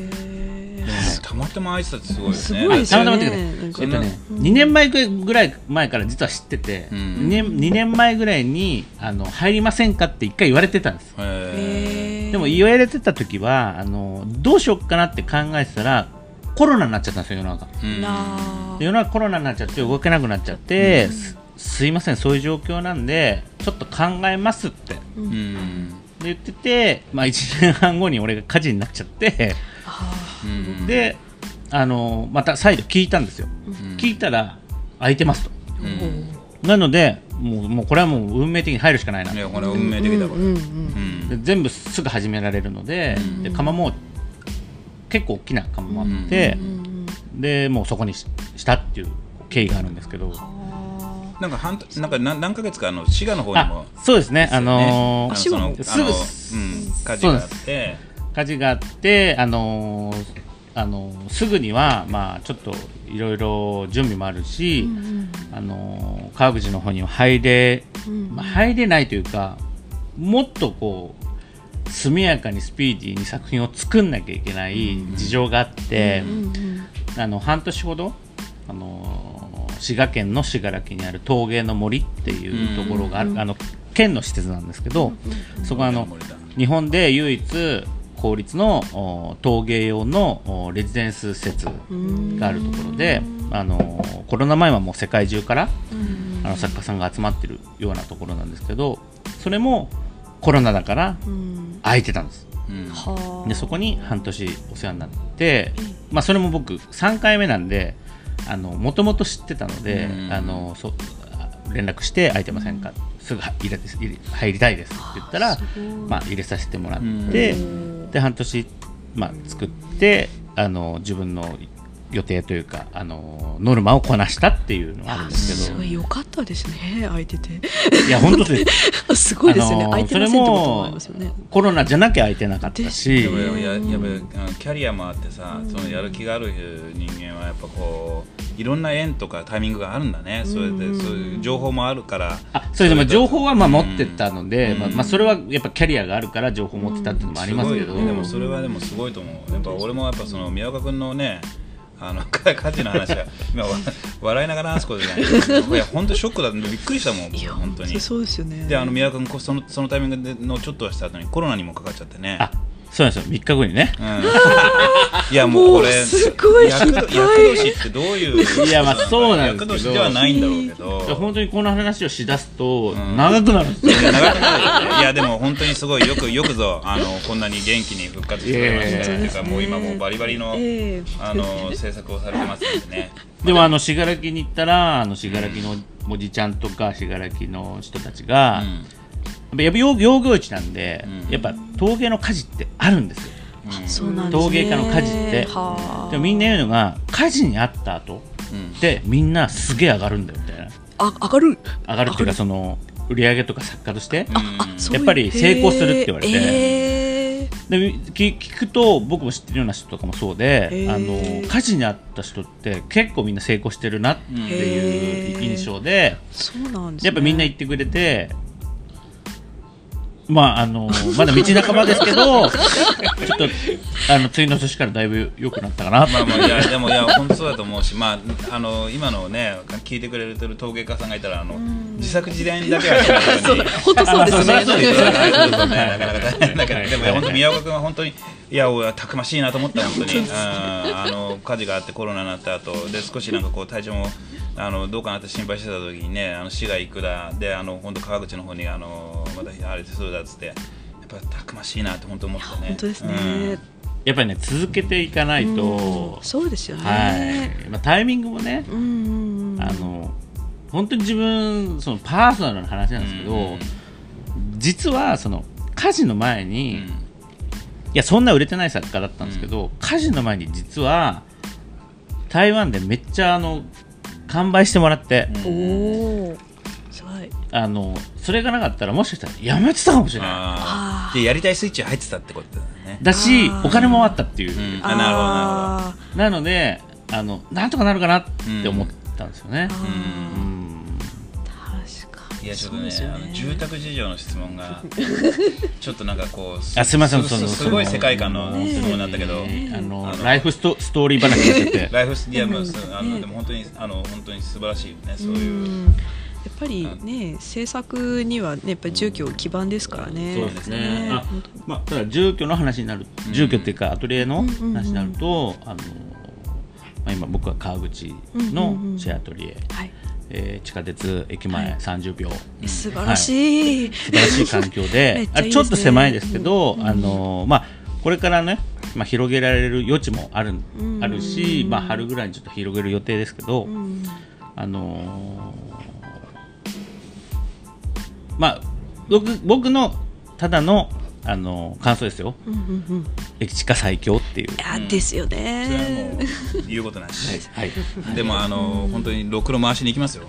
たまたま空いてたってすごいすごいですよね。たまたまってえっとね、2年前ぐらい前から実は知ってて、うん。2, 年2年前ぐらいにあの入りませんかって一回言われてたんですへでも言われてた時はあのどうしよっかなって考えてたらコロナになっちゃったんですよ世の中世の中コロナになっちゃって動けなくなっちゃって、すすいませんそういう状況なんでちょっと考えますって。でうん言ってて、まあ、1年半後に俺が火事になっちゃって。うんであのまた再度聞いたんですよ、ん。聞いたら空いてますと。うん。なのでもうもうこれはもう運命的に入るしかないな、いやこれ運命的だこれうんで全部すぐ始められるので,、で窯も結構大きな窯もあって、でもうそこにししたっていう経緯があるんですけどなんか半なんか何何ヶ月かあの滋賀の方にもあそうですね。ああのーすぐうん火事があって。火事があって、あのーあのーすぐには、まあ、ちょっといろいろ準備もあるし、あのー川口の方には入れ、まあ、入れないというかもっとこう速やかにスピーディーに作品を作んなきゃいけない事情があって、あの半年ほど、あのー滋賀県の信楽にある陶芸の森っていうところがある、あの県の施設なんですけど、そこはあの日本で唯一公立のお陶芸用のおレジデンス施設があるところで、あのコロナ前はもう世界中から、あの作家さんが集まってるようなところなんですけどそれもコロナだから空いてたんです。うん。でそこに半年お世話になって、まあ、それも僕3回目なんでもともと知ってたので、うん。あのそあ連絡して空いてませんか、すぐ入れ入れ入りたいですって言ったらまあ、入れさせてもらって、で半年、まあ、作ってあの自分の予定というかあのノルマをこなしたっていうのがあるんですけど。すごい良かったですね空いてていや本当です。すごいですよね、あのー空いてませんってこともありますよね。コロナじゃなきゃ空いてなかったし。やっぱややキャリアもあってさ、そのやる気がある人間はやっぱこういろんな縁とかタイミングがあるんだね、それでそういう情報もあるから。あそれでも情報はまあ持ってたので、うん。まあまあ、それはやっぱキャリアがあるから情報持ってたっていうのもありますけど、すごいよね。でもそれはでもすごいと思う。やっぱ俺もやっぱその宮岡君のねあの 家事の話は。今わ笑いながら話すことじゃない。けどいや本当ショックだ。ったびっくりしたもんいや本当に。そうですよね。であの宮岡君こそのそのタイミングでのちょっとした後にコロナにもかかっちゃってね。あそうなんですよ。3日後にね。うん、いやもうこれすごい厄失敗。厄年ってどういう いやまあそうなんですけど。ではないんだろうけど。本当にこの話をしだすとん。長くなる。んですよ、いや長くなる。よねいやでも本当にすごいよくよくぞあのこんなに元気に復活してくれましていうかもう今もうバリバリの、ええ。あの制作をされてますんでね。でもあの信楽に行ったらあの信楽のおじちゃんとか信楽の人たちが、やっぱ養養業地なんで、うん。やっぱ陶芸の家事ってあるんですよ。そうなん陶芸家の家事って。はあ。でもみんな言うのが家事にあった後うん。でみんなすげえ上がるんだよみたいな。あ上がる？上がるっていうかその売り上げとか作家として、うんやっぱり成功するって言われて。ええで聞聞くと僕も知ってるような人とかもそうで、あの家事にあった人って結構みんな成功してるなっていう印象で、そうなんですね。やっぱみんな言ってくれてまああのまだ道半ばですけどちょっとあの次の年からだいぶ良くなったかな。まあまあいやでもいや本当そうだと思うしまああの今のね聞いてくれてる陶芸家さんがいたらあの自作自演だけはしないように。本当そうですね。なかなかね。なんかでも本当宮岡君は本当にいやおたくましいなと思った本当に。うん。あの火事があってコロナになった後で少しなんかこう体調もあのどうかなって心配してた時にねあの市が行くだであの本当川口の方にあのまたあれするだっつってやっぱたくましいなって本当思ったね。本当ですね、やっぱりね続けていかないと、そうですよね、はい。まあ、タイミングもね、うんうんうん。あの本当に自分そのパーソナルな話なんですけど、うん実はその火事の前に、うん。いやそんな売れてない作家だったんですけど、火事の前に実は台湾でめっちゃあの完売してもらって、おおすごい。あのそれがなかったらもしかしたらやめてたかもしれない。でやりたいスイッチ入ってたってことだよね。だしお金もあったっていう、うん。あなるほどなるほど。あなのであのなんとかなるかなって思ったんですよね。ー、うんいやちょっとねそうですよあの住宅事情の質問が ちょっとなんかこうあすいませんそのすすごい世界観の質問だったけど、ねあのあのライフストストーリー話になっちゃって。ライフスいやもうあのでも本当にあの本当に素晴らしいよねそういう。ん。やっぱりね制作にはねやっぱり住居基盤ですからね、そうですね。あ本当まあ、ただ住居の話になるうん。住居っていうかアトリエのうんうんうん。話になると、あのまあ、今僕は川口のシェアアトリエ、はいえー地下鉄駅前30秒、素晴らしい、素晴らしい環境 めでね。あちょっと狭いですけど、うん。あのまあ、これからね、まあ、広げられる余地もある,、うん。あるし、まあ、春ぐらいにちょっと広げる予定ですけど、うん。あのーまあ僕僕のただの、あのー感想ですよ。うんうんうん駅地下最強っていう。い。やですよそれはもねう言うことなし、はい、でもあの本当にろくろ回しに行きますよ。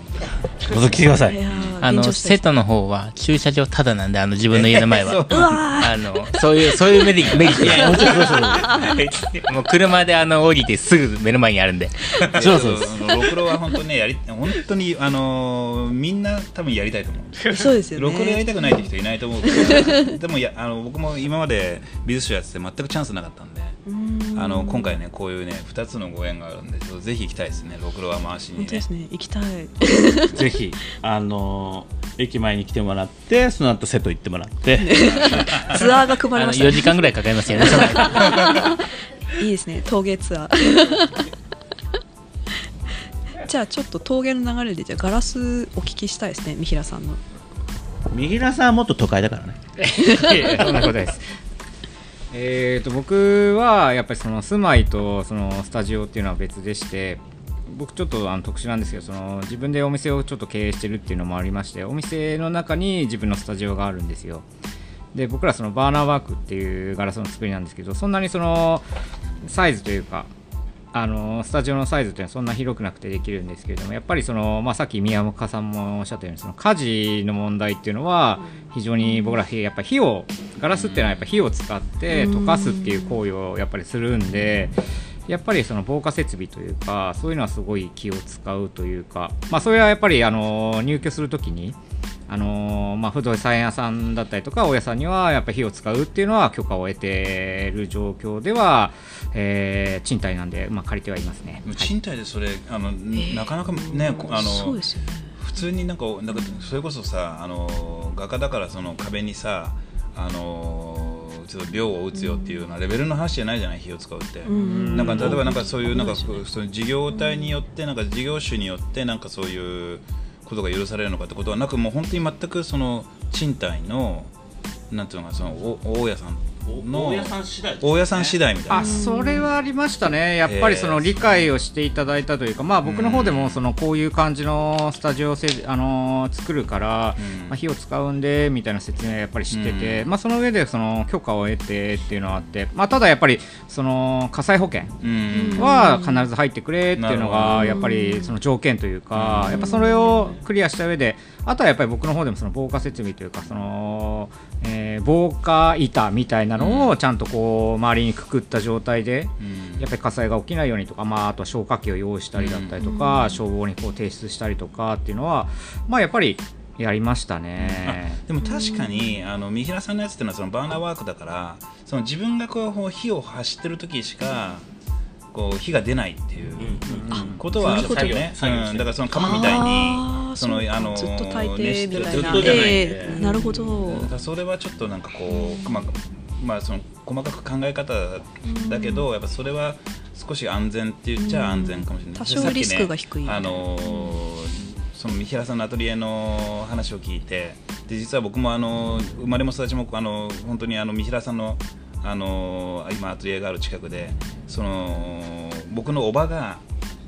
覗きてください。あの、便乗したい。瀬戸の方は駐車場ただなんで、あの、自分の家の前は。あの、そういう、そういうメリ メリット。もう車であの、降りてすぐ目の前にあるんで。そうそうろくろは本当にねやり本当にあのみんな多分やりたいと思う。ーそうですよね。ろくろやりたくないって人いないと思うけどでもいやあの僕も今まで美術賞やってて全くチャンスなかったんであの今回ねこういうね2つのご縁があるんでちょっとぜひ行きたいですねろくろは回しにね。ですね行きたい。ぜひ、あのー駅前に来てもらって、その後瀬戸行ってもらって、ツアーが組まあの、れました。4時間ぐらいかかりますよね、いいですね陶芸ツアー。じゃあちょっと陶芸の流れでじゃあガラスお聞きしたいですね三平さんの右田さんはもっと都会だからね。そんなことです。えー、と僕はやっぱりその住まいとそのスタジオっていうのは別でして僕ちょっとあの特殊なんですけどその自分でお店をちょっと経営してるっていうのもありましてお店の中に自分のスタジオがあるんですよで僕らそのバーナーワークっていうガラスの作りなんですけどそんなにそのサイズというかあのスタジオのサイズっていうのはそんな広くなくてできるんですけれどもやっぱりその、まあ、さっき宮岡さんもおっしゃったようにその火事の問題っていうのは非常に僕らやっぱ火をガラスっていうのはやっぱ火を使って溶かすっていう行為をやっぱりするんでやっぱりその防火設備というかそういうのはすごい気を使うというか、まあ、それはやっぱりあの入居するときにあのまあ、不動産屋さんだったりとか大家さんにはやっぱり火を使うっていうのは許可を得ている状況では、えー賃貸なんで、まあ、借りてはいますね。はい。賃貸でそれあのなかなかねこあのね。普通になんかなんかそれこそさあの画家だからその壁にさあのちょっと秒を打つよっていうようなレベルの話じゃないじゃない火を使うって。うん。なんか例えばなんかそういうなんかその事業体によってなんか事業種によってなんかそういうことが許されるのかってことはなくもう本当に全くその賃貸のなんていうのかその大家さんの大家さん次第ね。大家さん次第みたいな。あそれはありましたね、やっぱりその理解をしていただいたというか、まあ、僕の方でもそのこういう感じのスタジオをせ、あのー作るから、うん。まあ、火を使うんでみたいな説明はやっぱり知ってて、うん。まあ、その上でその許可を得てっていうのはあって、まあ、ただやっぱりその火災保険うん。は必ず入ってくれっていうのがど。やっぱりその条件というか、うん。やっぱそれをクリアした上であとはやっぱり僕の方でもその防火設備というかその、えー防火板みたいなのをちゃんとこう周りにくくった状態でうん。やっぱり火災が起きないようにとか、まあ、あとは消火器を用意したりだったりとか、消防にこう提出したりとかっていうのは、まあ、やっぱりやりましたね。でも確かにあの三平さんのやつっていうのはそのバーナーワークだからその自分がこう火を走ってる時しかこう火が出ないっていうことはあるよね、うん。だからその釜みたいあにーそのあのずっと炊いて熱みたいな。ええなるほど。だからそれはちょっとなんかこう、まあまあ、その細かく考え方だけど、やっぱそれは少し安全って言っちゃ安全かもしれない、多少リスクが低い。でさっきねあのーその三平さんのアトリエの話を聞いてで実は僕もあの生まれも育ちもあの本当にあの三平さんのあの今アトリエがある近くでその僕のおばが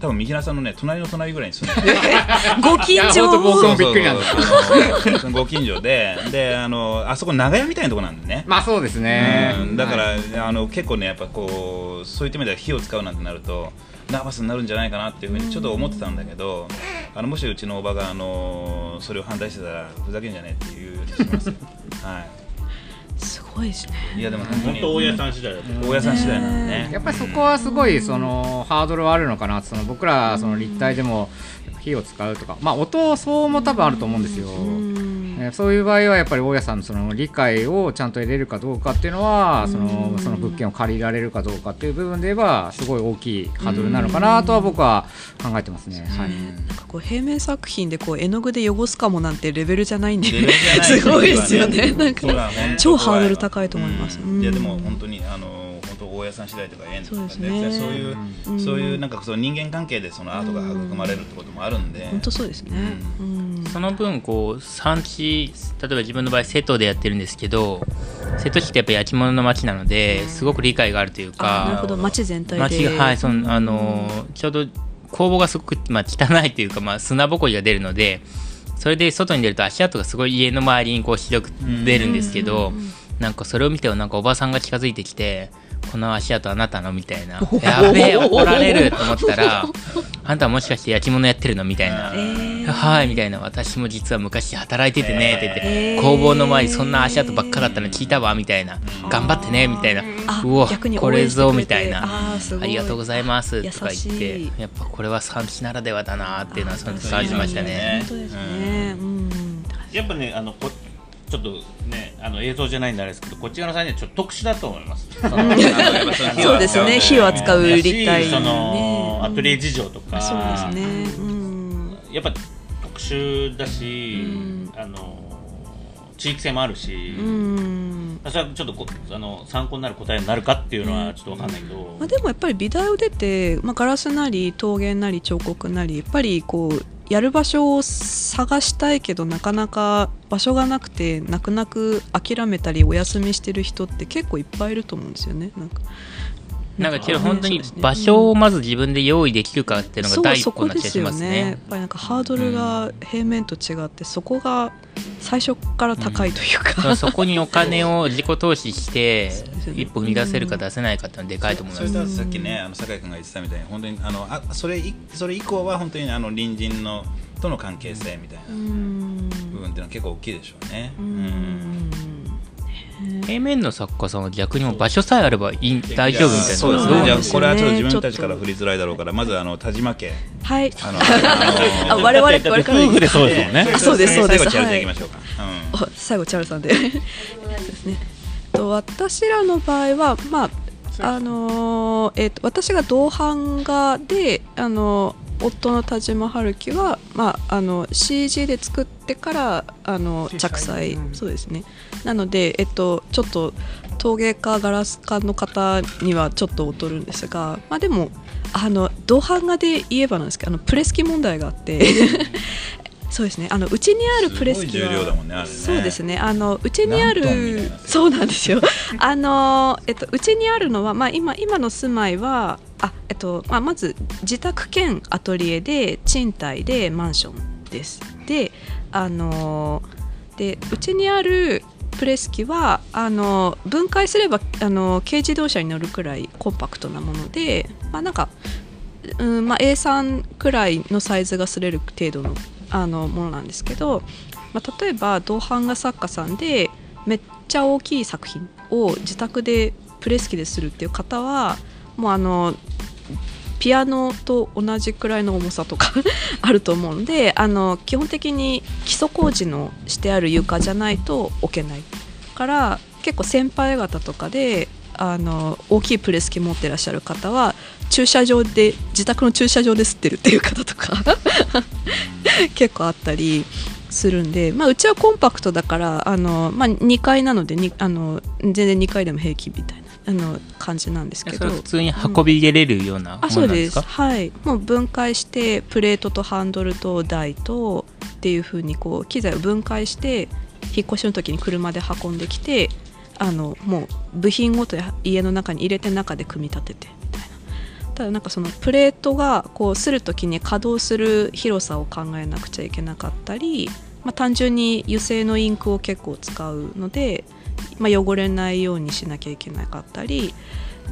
多分三平さんのね隣の隣ぐらいに住んでる。ご近所も。びっくりなんですそうそうそう。ご近所でであのあそこ長屋みたいなとこなんでね、まあそうですね、うんだから、はいあの結構ねやっぱこうそういった意味では火を使うなんてなるとナーバスになるんじゃないかなっていうふうにちょっと思ってたんだけど、あのもしうちのおばがあのそれを反対してたらふざけんじゃねえっていうようにします。よ はすごいですね。いいやでも本当大家さん次第だと大家さん次第なんでね。やっぱりそこはすごいそのハードルはあるのかな。その僕らその立体でも火を使うとか、まあ、音騒も多分あると思うんですよ。えーそういう場合はやっぱり大家さんのその理解をちゃんと得れるかどうかっていうのはそのその物件を借りられるかどうかっていう部分で言えばすごい大きいハードルなのかなとは僕は考えてますね。はい。なんかこう平面作品でこう絵の具で汚すかもなんてレベルじゃないんで すごいですよね。なんかそうだ本当怖いわ超ハードル高いと思います。うん。いやでもうん本当にあの大家さん次第とか縁とかそうですね。そういううん。そういうなんかその人間関係でそのアートが育まれるってこともあるんで。本当そうですね。うん。その分こう産地例えば自分の場合瀬戸でやってるんですけど瀬戸市ってやっぱ焼き物の町なのですごく理解があるというかあなるほど街全体で。町がはいそのあのちょうど工房がすごく、まあ、汚いというか、まあ、砂ぼこりが出るのでそれで外に出ると足跡がすごい家の周りにこうひどく出るんですけどなんかそれを見てなんかおばさんが近づいてきてこの足跡あなたのみたいな。やべえ怒られると思ったらあんたもしかして焼き物やってるのみたいな。はいみたいな。私も実は昔働いててねって言って、えー。工房の前にそんな足跡ばっかだったの聞いたわみたいな。頑張ってねみたいな。あうわこれぞみたいな。あーすごい。ありがとうございますとか言って。いやっぱこれは産地ならではだなっていうのはその感じましたね。本当ですね。うん。やっぱねあのこちょっとねあの映像じゃないんであれですけどこっち側の3人はちょっと特殊だと思います。そうですね。火を扱う立体そのね。アトリエ事情とか、あそうですねうん。やっぱ特殊だし、うん。あの地域性もあるし、うん。それはちょっとこあの参考になる答えになるかっていうのはちょっとわかんないけど、まあ、でもやっぱり美大を出て、まあ、ガラスなり陶芸なり彫刻なりやっぱりこうやる場所を探したいけどなかなか場所がなくて泣く泣く諦めたりお休みしてる人って結構いっぱいいると思うんですよね。なんかなんかけど本当に場所をまず自分で用意できるかっていうのがそう第一そこで歩な気がしすよねやますね。っ。ぱりなんかハードルが平面と違ってそこが最初から高いというか、だからそこにお金を 自己投資して一歩生み出せるか出せないかっていうのはでかいと思いそれます。とさっきねあの酒井君が言ってたみたいに本当にあのあそれいそれ以降は本当にあの隣人のとの関係性みたいなうん。部分っていうのは結構大きいでしょうね。ううんん平面の作家さんは逆にもう場所さえあればいい大丈夫みたいな。そうですね。じゃこれはちょっと自分たちから振りづらいだろうからまずあの田島家。はい。あの あ我々我々。夫婦でそうですもんね。あ そうですそうです。最後チャールはい。でいきましょうか。お最後チャールさんで。そうですねと私らの場合はまああのーえー、と私が同版画であの夫の田島春樹は、まあ、あの CG で作ってからあの実着彩際うん。そうですねなので、えっと、ちょっと陶芸家ガラス家の方にはちょっと劣るんですが、まあ、でもあの同版画で言えばなんですけどあのプレス機問題があって そうですね。あのうちにあるプレス機そうですね。あのうちにあるな。そうなんですよ。あのえっとうちにあるのはまあ今今の住まいはあえっとまあまず自宅兼アトリエで賃貸でマンションです。であのでうちにあるプレス機はあの分解すればあの軽自動車に乗るくらいコンパクトなものでまあなんかうんまあ、A3 くらいのサイズが擦れる程度のあのものなんですけど、まあ、例えば同版画作家さんでめっちゃ大きい作品を自宅でプレス機でするっていう方はもうあのピアノと同じくらいの重さとか あると思うんであの基本的に基礎工事のしてある床じゃないと置けないから結構先輩方とかであの大きいプレス機持ってらっしゃる方は駐車場で自宅の駐車場で吸ってるっていう方とか 結構あったりするんで、まあ、うちはコンパクトだからあの、まあ、2階なのであの全然2階でも平気みたいな。あの感じなんですけど。普通に運び入れれるようなものあそうでなん。ですか、す。はい。もう分解してプレートとハンドルと台とっていう風にこう機材を分解して引っ越しの時に車で運んできてあのもう部品ごと家の中に入れて中で組み立ててみたいなただなんかそのプレートがこうする時に稼働する広さを考えなくちゃいけなかったり、まあ、単純に油性のインクを結構使うので、まあ、汚れないようにしなきゃいけなかったり、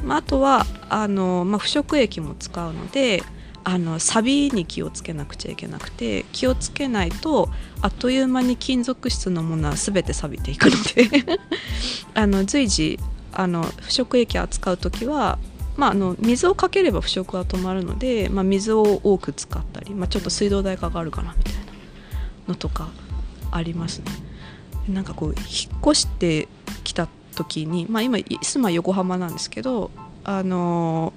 まあ、あとはあの、まあ、不織液も使うのであの錆に気をつけなくちゃいけなくて気をつけないとあっという間に金属質のものは全て錆びていくので あの随時あの不織液扱う時は、まあ、あの水をかければ不織は止まるので、まあ、水を多く使ったり、まあ、ちょっと水道代かかるかなみたいなのとかありますね。なんかこう引っ越してきた時に、まあ、今住まい横浜なんですけどあの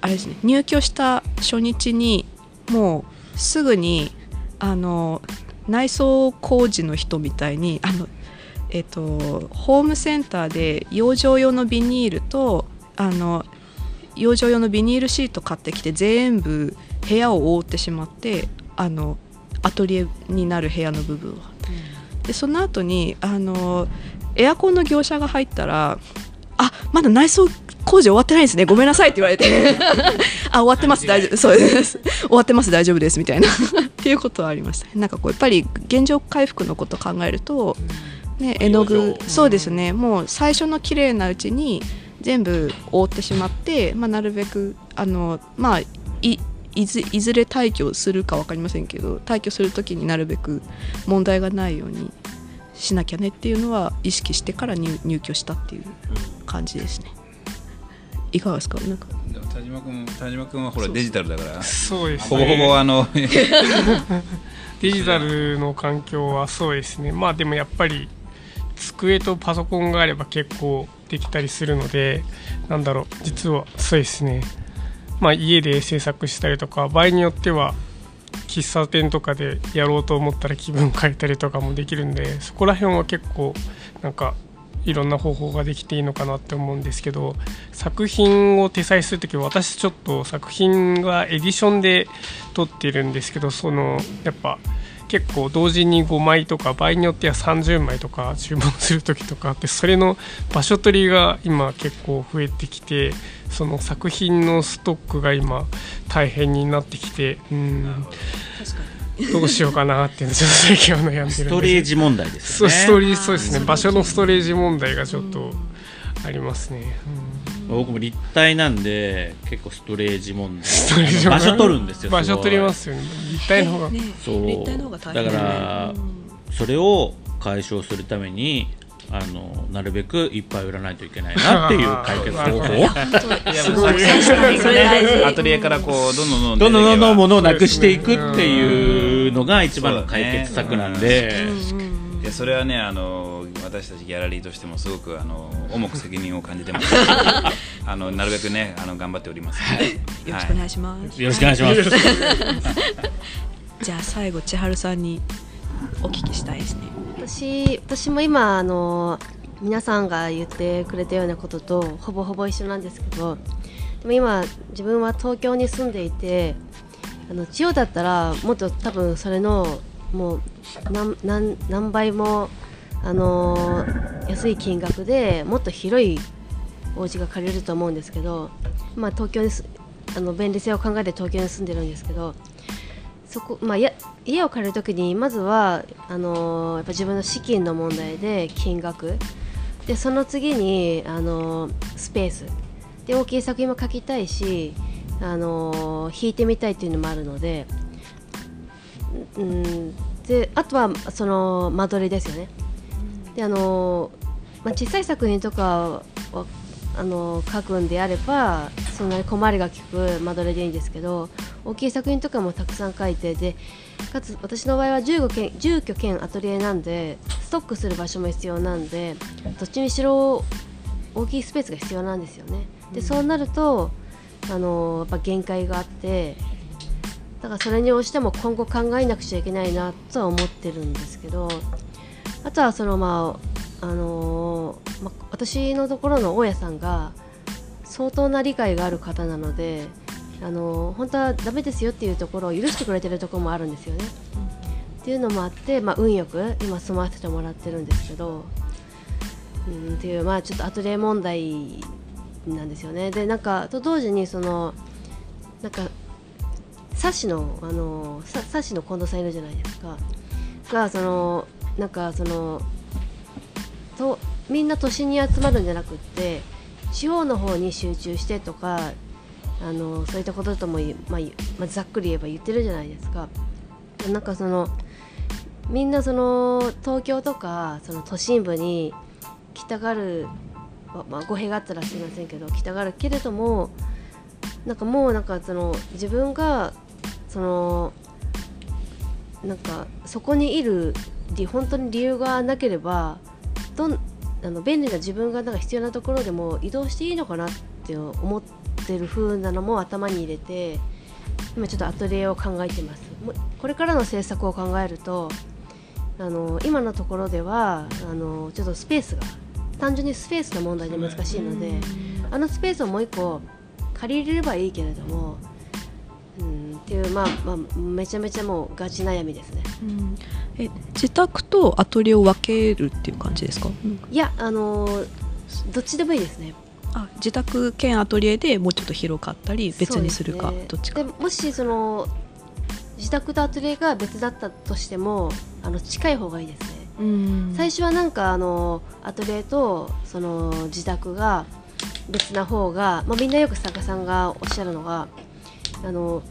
あれですね入居した初日にもうすぐにあの内装工事の人みたいにあの、えっとホームセンターで養生用のビニールとあの養生用のビニールシート買ってきて全部部屋を覆ってしまってあのアトリエになる部屋の部分は。でその後にあのエアコンの業者が入ったら「あまだ内装工事終わってないですね。ごめんなさい」って言われて「あ終わってます。大丈夫。そう。で す終わってます。大丈夫です」みたいな。っていうことはありました。なんかこうやっぱり現状回復のこと考えると、ね、絵の具そうですね。もう最初の綺麗なうちに全部覆ってしまって、まあ、なるべくあのまあいいずいずれ退去するか分かりませんけど退去する時になるべく問題がないようにしなきゃねっていうのは意識してから入入居したっていう感じですね。いかがですか？なんか。田島君田島君はほらデジタルだから。そうですほぼほぼあの デジタルの環境はそうですね。まあでもやっぱり机とパソコンがあれば結構できたりするのでなんだろう。実はそうですねまあ家で制作したりとか場合によっては喫茶店とかでやろうと思ったら気分変えたりとかもできるんでそこら辺は結構なんかいろんな方法ができていいのかなって思うんですけど作品を手裁する時は私ちょっと作品がエディションで撮ってるんですけどそのやっぱ結構同時に5枚とか場合によっては30枚とか注文する時とかあってそれの場所取りが今結構増えてきてその作品のストックが今大変になってきてうん。どうしようかなっていうのちょっと最近は悩んでるんですストレージ問題ですそうよねストレージそうですね。場所のストレージ問題がちょっとありますね、僕も立体なんで結構ストレージ問題。ストレージ場所取るんですよ場所取りすますよね。立体の方が、ねそう。立体の方が大だ変からそれを解消するためにあのなるべくいっぱい売らないといけないなっていう解決方法。アトリエからこうどんどんどんどんどんどんどんも物をなくしていくっていうのが一番の解決策なんで、いやそれはねあの私たちギャラリーとしてもすごくあの重く責任を感じてます。あのなるべくねあの頑張っております、よろしくお願いします、よろしくお願いします。じゃあ最後千春さんにお聞きしたいですね。私私も今あの皆さんが言ってくれたようなこととほぼほぼ一緒なんですけどでも今自分は東京に住んでいてあの千代だったらもっと多分それのもう何何倍もあの安い金額でもっと広いお家が借りれると思うんですけど、まあ、東京にすあの便利性を考えて東京に住んでるんですけどそこ、まあ、や家を借りるときにまずはあのーやっぱ自分の資金の問題で金額。でその次に、あのースペース。で大きい作品も描きたいし、あのー弾いてみたいっていうのもあるので,、うん、であとはその間取りですよね。であのーまあ、小さい作品とかはあの書くんであればそんなに小回りが利く間取りでいいんですけど大きい作品とかもたくさん書いてでかつ私の場合は15件住居兼アトリエなんでストックする場所も必要なんでどっちにしろ大きいスペースが必要なんですよね。でそうなるとあのやっぱ限界があってだからそれに応じても今後考えなくちゃいけないなとは思ってるんですけどあとはそのまああのま、私のところの大家さんが相当な理解がある方なのであの本当はダメですよっていうところを許してくれてるところもあるんですよね。っていうのもあって、まあ、運よく今住まわせてもらってるんですけど、うん、っていうまあちょっとアトリエ問題なんですよね。でなんかと同時にそのなんかサッシのあのサッシの近藤さんいるじゃないですか。がそのなんかそのとみんな都心に集まるんじゃなくって地方の方に集中してとかあのそういったこととも、まあ、まあ、ざっくり言えば言ってるじゃないですか。なんかそのみんなその東京とかその都心部に来たがる、まあ、語弊があったらすみませんけど来たがるけれどもなんかもうなんかその自分がそのなんかそこにいる本当に理由がなければどんあの便利な自分がなんか必要なところでも移動していいのかなって思ってる風なのも頭に入れて今ちょっとアトリエを考えてます。これからの政策を考えるとあの今のところではあのちょっとスペースが単純にスペースの問題で難しいのであのスペースをもう1個借りれればいいけれどもうん。っていう、まあまあ、めちゃめちゃもうガチ悩みですね、うん、え自宅とアトリエを分けるっていう感じですか、うん、いやあのどっちでもいいですね。あ自宅兼アトリエでもうちょっと広かったり別にするか、ね、どっちか。もしその自宅とアトリエが別だったとしてもあの近い方がいいですね。最初はなんかあのアトリエとその自宅が別な方が、まあ、みんなよく作家さんがおっしゃるのがあの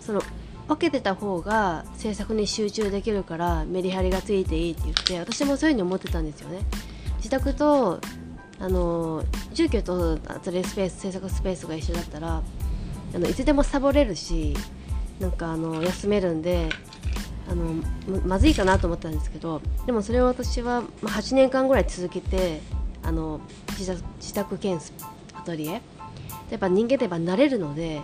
その分けてた方が制作に集中できるからメリハリがついていいって言って私もそういうふうに思ってたんですよね。自宅とあの住居とアトリスペース制作スペースが一緒だったらあのいつでもサボれるしなんかあの休めるんであのまずいかなと思ったんですけどでもそれを私は、8年間ぐらい続けてあの自宅兼アトリエ。やっぱ人間ってやっぱ慣れるので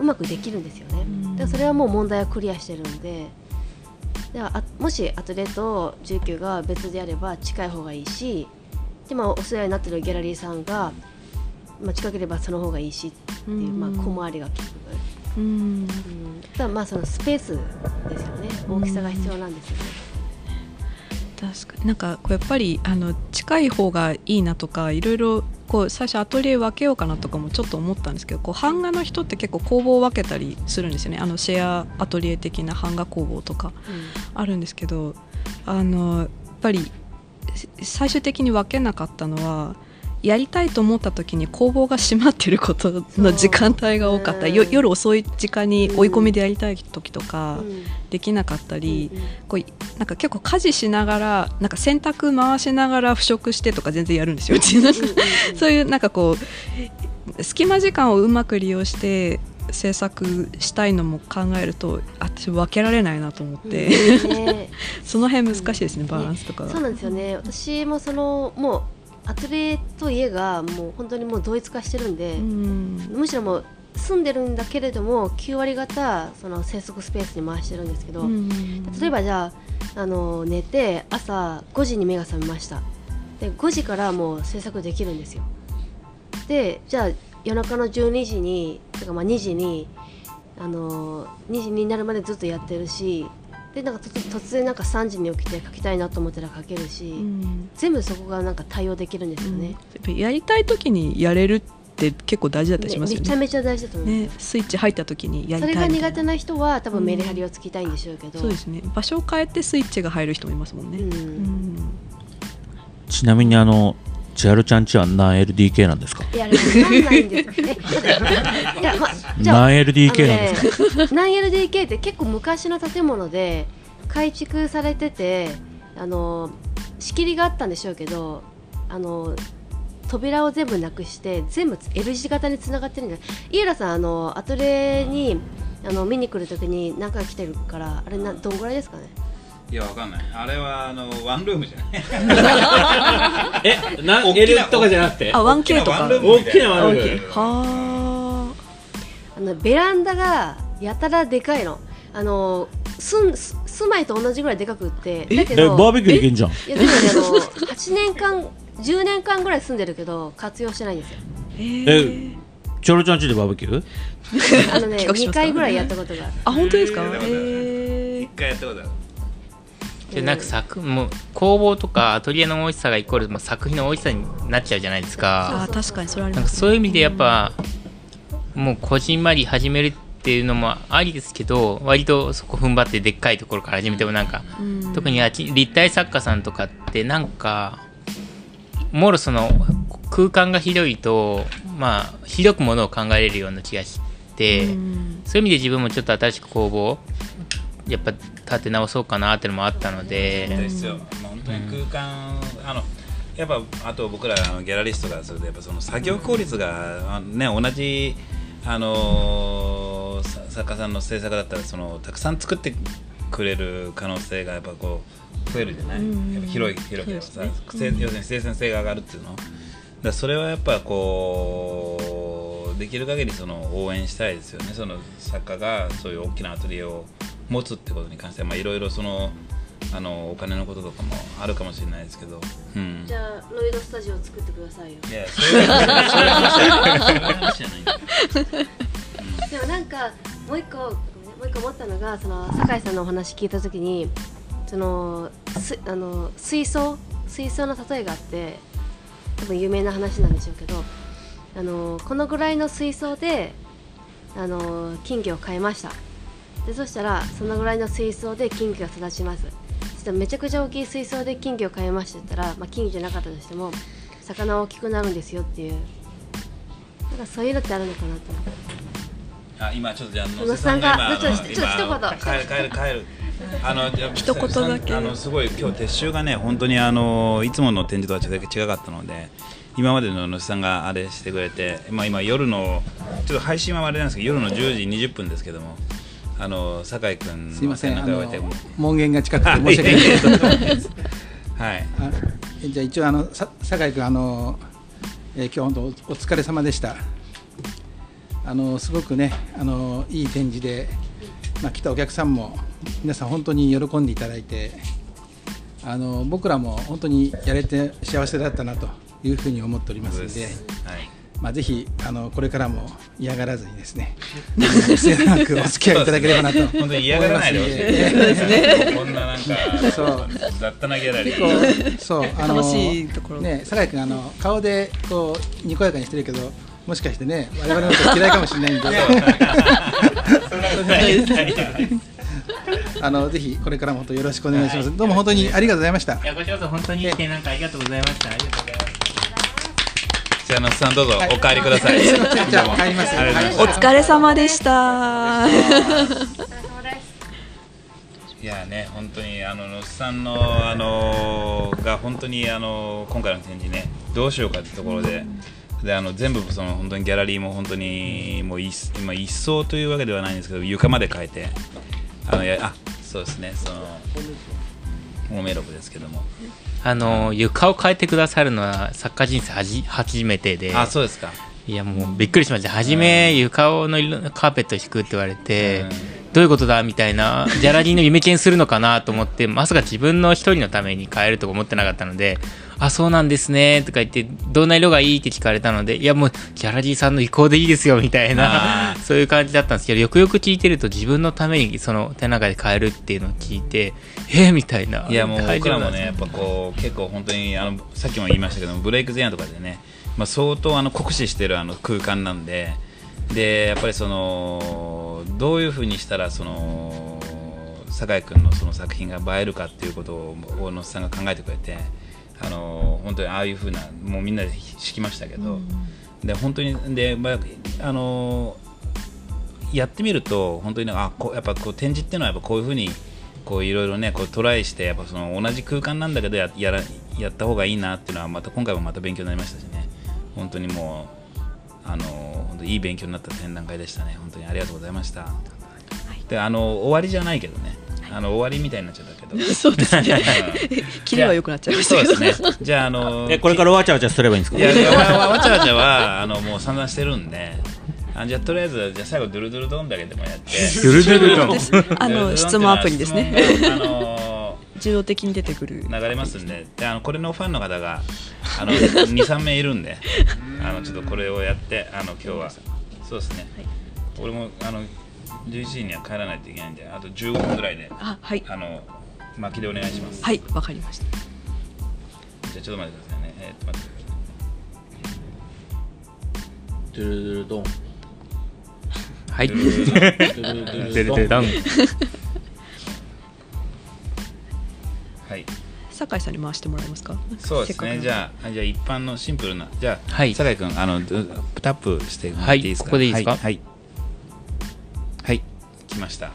うまくできるんですよね。だからそれはもう問題はクリアしてるんで。ではもしアトレと19が別であれば近い方がいいしで、まあ、お世話になってるギャラリーさんが、まあ、近ければその方がいいしっていう、まあ、小回りが利く。うん、ただまあそのスペースですよね。大きさが必要なんですよね。確かに。なんかこうやっぱりあの近い方がいいなとかいろいろこう最初アトリエ分けようかなとかもちょっと思ったんですけどこう版画の人って結構工房を分けたりするんですよね。あのシェアアトリエ的な版画工房とかあるんですけど、うん、あのやっぱり最終的に分けなかったのはやりたいと思った時に工房が閉まってることの時間帯が多かった、夜遅い時間に追い込みでやりたい時とかできなかったり、こうなんか結構家事しながらなんか洗濯回しながら腐食してとか全然やるんですよ。そういうなんかこう隙間時間をうまく利用して制作したいのも考えると私分けられないなと思って、ね、その辺難しいですね、バランスとか、ね、そうなんですよね。私もそのもうアトリエと家がもう本当にもう同一化してるんで、うん、むしろもう住んでるんだけれども9割方その生息スペースに回してるんですけど、うん、例えばじゃああの寝て朝5時に目が覚めました。で5時からもう制作できるんですよ。でじゃあ夜中の12時にとかまあ2時にあの2時になるまでずっとやってるしでなんか突然なんか3時に起きて書きたいなと思ったら書けるし、うん、全部そこがなんか対応できるんですよね、うん、やりたい時にやれるって結構大事だったりしますよね、めちゃめちゃ大事だと思います、ね、スイッチ入った時にやりたいそれが苦手な人は多分メリハリをつきたいんでしょうけど、うん、そうですね。場所を変えてスイッチが入る人もいますもんね、ちなみにあの千春ちゃんちは何 LDK なんですか？いや、わかんないんです。え、いや、ま、じゃ何 LDK なんですか、ね、何 LDK って結構昔の建物で改築されてて、あの、仕切りがあったんでしょうけど、あの、扉を全部なくして全部 L 字型につながってるんだよ井浦さんあのアトリエにあの見に来るときに何回来てるからあれなどんぐらいですかね？いやわかんない。あれはあのワンルームじゃない。えな大きな L とかじゃなくて？あ 1K とか。大きなワンルームみたい大きなワンルーム。はあのベランダがやたらでかいの。あの住んす住まいと同じぐらいでかくって。だけえどバーベキューできんじゃん。いやでもねあの8年間10年間ぐらい住んでるけど活用してないんですよ。あえ？えチョロちゃんちでバーベキュー？あのね2企画しますか？回ぐらいやったことがある。あ本当ですか？えーえ一回やったことあるでなんか作もう工房とかアトリエの大きさがイコール、まあ、作品の大きさになっちゃうじゃないですか。あ確かにそれありなんかますそういう意味でやっぱもうこじんまり始めるっていうのもありですけど割とそこ踏ん張ってでっかいところから始めてもなんかうん。特にあっち立体作家さんとかってなんかもろその空間が広いとまあ広くものを考えれるような気がして、うん。そういう意味で自分もちょっと新しく工房やっぱ立て直そうかなっていうのもあったので、ですよ、まあ、本当に空間、あのやっぱあと僕らあのギャラリストからするとやっぱその作業効率が、ね、同じ、あのーさ作家さんの制作だったらそのたくさん作ってくれる可能性がやっぱこう増えるじゃない、うんやっぱ広い広いからさ、そうですせ要するに生産性が上がるっていうの？だそれはやっぱこうできる限りその応援したいですよね。その作家がそういう大きなアトリエを持つってことに関してはまあいろいろそのあのお金のこととかもあるかもしれないですけど、うん、じゃあロイドスタジオ作ってくださいよ。いやそういう話じでもなんかもう一個もう一個思ったのがその酒井さんのお話聞いた時にそのすあの水槽水槽の例えがあって多分有名な話なんでしょうけどあのこのぐらいの水槽であの金魚を飼いましたでそしたらそのぐらいの水槽で金魚が育ちます。そしたらめちゃくちゃ大きい水槽で金魚を飼いましたって言ったら、まあ、金魚じゃなかったとしても魚は大きくなるんですよっていう。なんかそういうのってあるのかなと思って。あ今ちょっとじゃあ野さんがちょっとちょっと今一言。帰る帰る帰る。あの 一言だけ。あのすごい今日撤収がね本当にあのいつもの展示とはちょっと違かったので今までの野瀬さんがあれしてくれて、まあ、今夜のちょっと配信はあれなんですけど夜の10時20分ですけどもあの酒井君すいませんあの門限が近くてあ申し訳ない。はい。あじゃあ一応あのさ酒井君あの、えー今日本当おお疲れ様でした。あのすごくねあのいい展示で、まあ、来たお客さんも皆さん本当に喜んでいただいてあの僕らも本当にやれて幸せだったなというふうに思っておりますので、はいまあ、ぜひあのこれからも嫌がらずにですね 末永くお付き合いいただければなと。本当に嫌がらないでほしい。でこんななんかそう雑多なギャラリー。そう。あの楽しいところ。ね酒井君あの顔でこうにこやかにしてるけどもしかしてね我々のこと嫌いかもしれないんで。あのぜひこれからも本当よろしくお願いします、どうも本当にありがとうございました。いやこちらこそ本当に来てなんかありがとうございましたじゃあ野瀬さんどうぞお帰りくださいじゃあ帰りますお疲れ様でしたいやね、本当にあの野瀬さんのあのが本当にあの今回の展示ね、どうしようかってところで、であの全部その本当にギャラリーも本当にもう一今一層というわけではないんですけど床まで変えて、あのやあそうですね、そのモメロブですけども、あの床を変えてくださるのは作家人生はじ初めてで。あそうですか。いやもうびっくりしました初め床をの色カーペット敷くって言われて、うん。どういうことだみたいなギャラリーのイメチェンするのかなと思ってまさか自分の一人のために変えるとか思ってなかったのであそうなんですねとか言ってどんな色がいいって聞かれたのでいやもうギャラリーさんの意向でいいですよみたいな そういう感じだったんですけどよくよく聞いてると自分のためにその手中で変えるっていうのを聞いてえー、みたいな。いやもう大僕らもね、やっぱこう結構本当にあのさっきも言いましたけどブレイク前夜とかでね、まあ、相当あの酷使してるあの空間なんででやっぱりそのどういうふうにしたらその酒井君のその作品が映えるかっていうことを大野さんが考えてくれてあの本当にああいうふうなもうみんなで敷きましたけど、で本当にで、まあ、あのやってみると本当にあこうやっぱこう展示っていうのはやっぱこういうふうにこういろいろねこうトライしてやっぱその同じ空間なんだけどややらやった方がいいなっていうのはまた今回もまた勉強になりましたしね。本当にもうあの本当いい勉強になった展覧会でしたね。本当にありがとうございました、であの終わりじゃないけどね。あの終わりみたいになっちゃったけど。そうですね。うん。キレは良くなっちゃいましたそうけどですね。じゃああのえこれからわちゃわちゃすればいいんですか？いやわちゃわちゃはあのもう散々してるんであじゃあとりあえずじゃあ最後ドゥルドゥルドンだけでもやって。ドゥルドゥルドン。あの質問アプリですね。あの自動的に出てくる。流れますんで。であのこれのファンの方が あの23名いるんであのちょっとこれをやってあの今日は。そうですね、俺もあの11時には帰らないといけないんであと15分ぐらいであはい。あの巻きでお願いします。はいわかりました。じゃあちょっと待ってくださいね。えーっと待ってドゥルドゥルドンはい。ドゥルドゥルドンドゥルドゥルドン。はい。酒井さんに回してもらえますか？そうですね。じあゃああじゃあ一般のシンプルな。じゃあ、はい。酒井君あのタップしてもらっていいですか？はいここでいいですか？はい。はい、はい、来ました。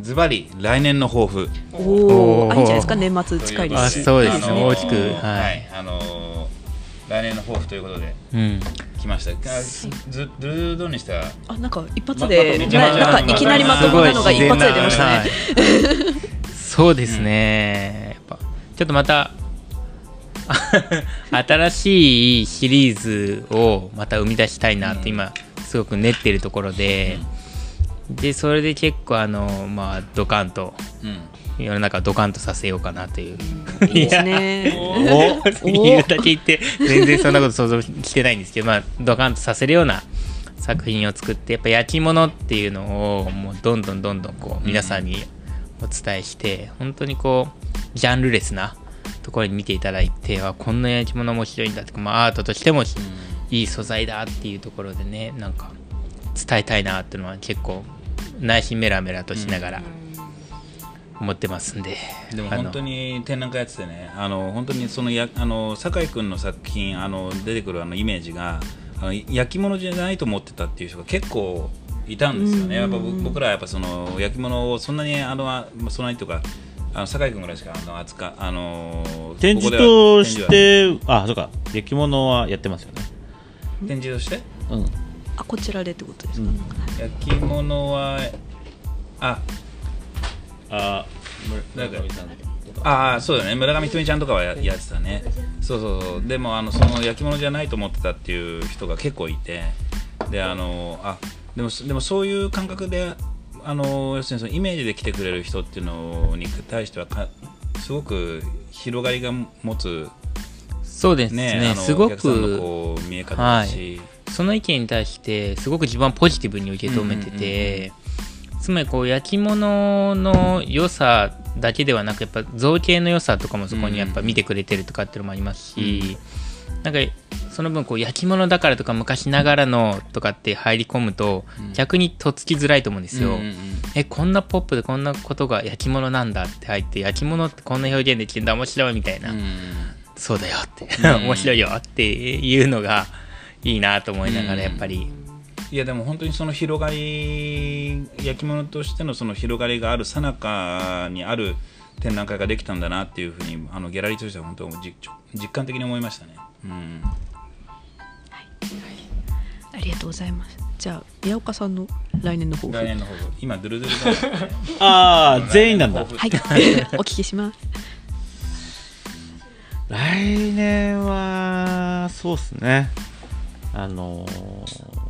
ズバリ来年の抱負。おおあいいんじゃないですか？年末近いであすし。そうですね。あのー大きく。はい。はい、あのー来年の抱負ということで。うん。来ました。あずにしてはあなんか一発で、まななんかいきなりまともなのが一発で出ましたね。そうですね。やっぱちょっとまた 新しいシリーズをまた生み出したいなって今すごく練ってるところで、でそれで結構あのまあドカンとうん世の中をドカンとさせようかなという。いいですね。お。言うだけ言って全然そんなこと想像してないんですけど、まあ、ドカンとさせるような作品を作ってやっぱ焼き物っていうのをもうどんどんどんどんこう皆さんにお。伝えして、本当にこうジャンルレスなところに見ていただいてあこんな焼き物面白いんだとか、まあ、アートとしてもいい素材だっていうところでねなんか伝えたいなっていうのは結構内心メラメラとしながら思ってますんで、でも本当に展覧会やっててねあの本当にそのやあの酒井君の作品あの出てくるあのイメージがあの焼き物じゃないと思ってたっていう人が結構いたんですよね。やっぱ僕僕らはやっぱその焼き物をそんなにあのあそんなにというかあの酒井君ぐらいしかあの扱あの展示としてあそうか。焼き物はやってますよね。展示として？うん。あこちらでってことですか？うん。焼き物はああなんかああそうだね。村上ひとみちゃんとかはややってたね。そうそうそう。でもあのその焼き物じゃないと思ってたっていう人が結構いて。であのあでもでもそういう感覚であの要するにそのイメージで来てくれる人っていうのに対してはかすごく広がりが持つそうですね。ねすごお客さんのくこう見え方だし、その意見に対してすごく自分はポジティブに受け止めてて、つまりこう焼き物の良さだけではなくやっぱ造形の良さとかもそこにやっぱ見てくれてるとかっていうのもありますし、なんかその分こう焼き物だからとか昔ながらのとかって入り込むと逆にとっつきづらいと思うんですよ。うんうんうん。えこんなポップでこんなことが焼き物なんだって入って焼き物ってこんな表現できるんだ面白いみたいな、うんそうだよって、うん。面白いよっていうのがいいなと思いながらやっぱり、いやでも本当にその広がり焼き物としてのその広がりがある最中にある展覧会ができたんだなっていうふうにあのギャラリーとしては本当実実感的に思いましたね。うんありがとうございます。じゃあ宮岡さんの来年の抱負。来年の方今ドゥルドゥルだあー全員なんだはい、お聞きします。来年はそうっすねあのー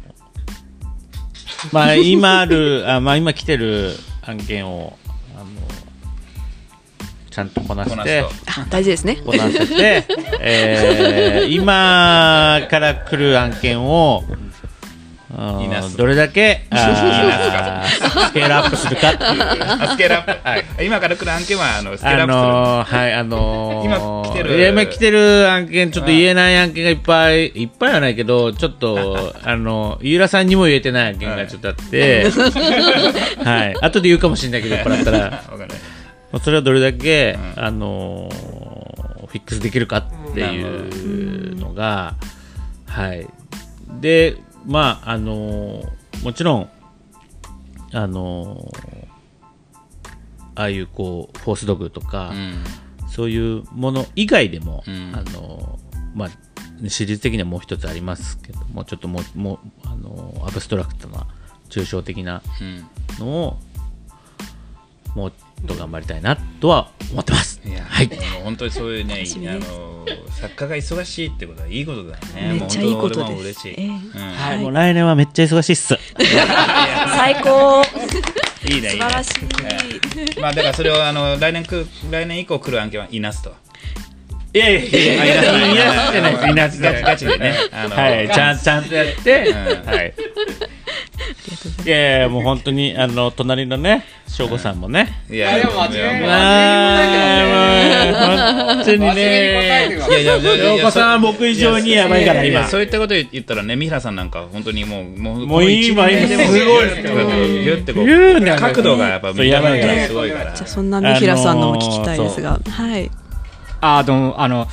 まあ今あるあまあ今来てる案件をあのちゃんとこなしてあ大事ですね。こなせて、えー今から来る案件をどれだけ スケールアップするかっていう。あスケールアップ、はい、今から来る案件はあのスケールアップする、あのー、はい、あのー、今来てる。今来てる案件、ちょっと言えない案件がいっぱい、いっぱいはないけど、ちょっと、あの、ゆうらさんにも言えてない案件がちょっとあって、はい、後で言うかもしれないけど、これだったら、それはどれだけ、うん。あのーフィックスできるかっていうのが、はい。で、まあ、あのーもちろん、あのーああいうこう、フォースドッグとか、うん。そういうもの以外でも、うん。あのまあシリーズ的にはもう一つありますけどもちょっともうもうあのアブストラクトな抽象的なうん。のをもっと頑張りたいなとは思ってます。いや、はい本当にそういうね、あの作家が忙しいってことはいいことだよね。めっちゃいいこともう本当俺も嬉しい。はい、もう来年はめっちゃ忙しいっす。最高いいね、いいね。素晴らしいええまあだからそれをあの来年く来年以降来る案件はいなすと。いやいやいやいやいやいやじゃないです。いいガチでね。あのはい、ちゃんちゃんとやって、うんはい。いやいやもう本当にあの隣のね省吾さんもね。いや、でも間違いないいやあー本当に真面目に答えてねく。だいやいやいやいや省吾さんは僕以上にやばいから今やや。そういったこと言ったらね、三原さんなんか本当にもうもうもういいわこの一年ですごい。ギュッてこう角度がやっぱやばいからすごいから。じゃあそんな三平さんのも聞きたいですが、はい。あーどうもあの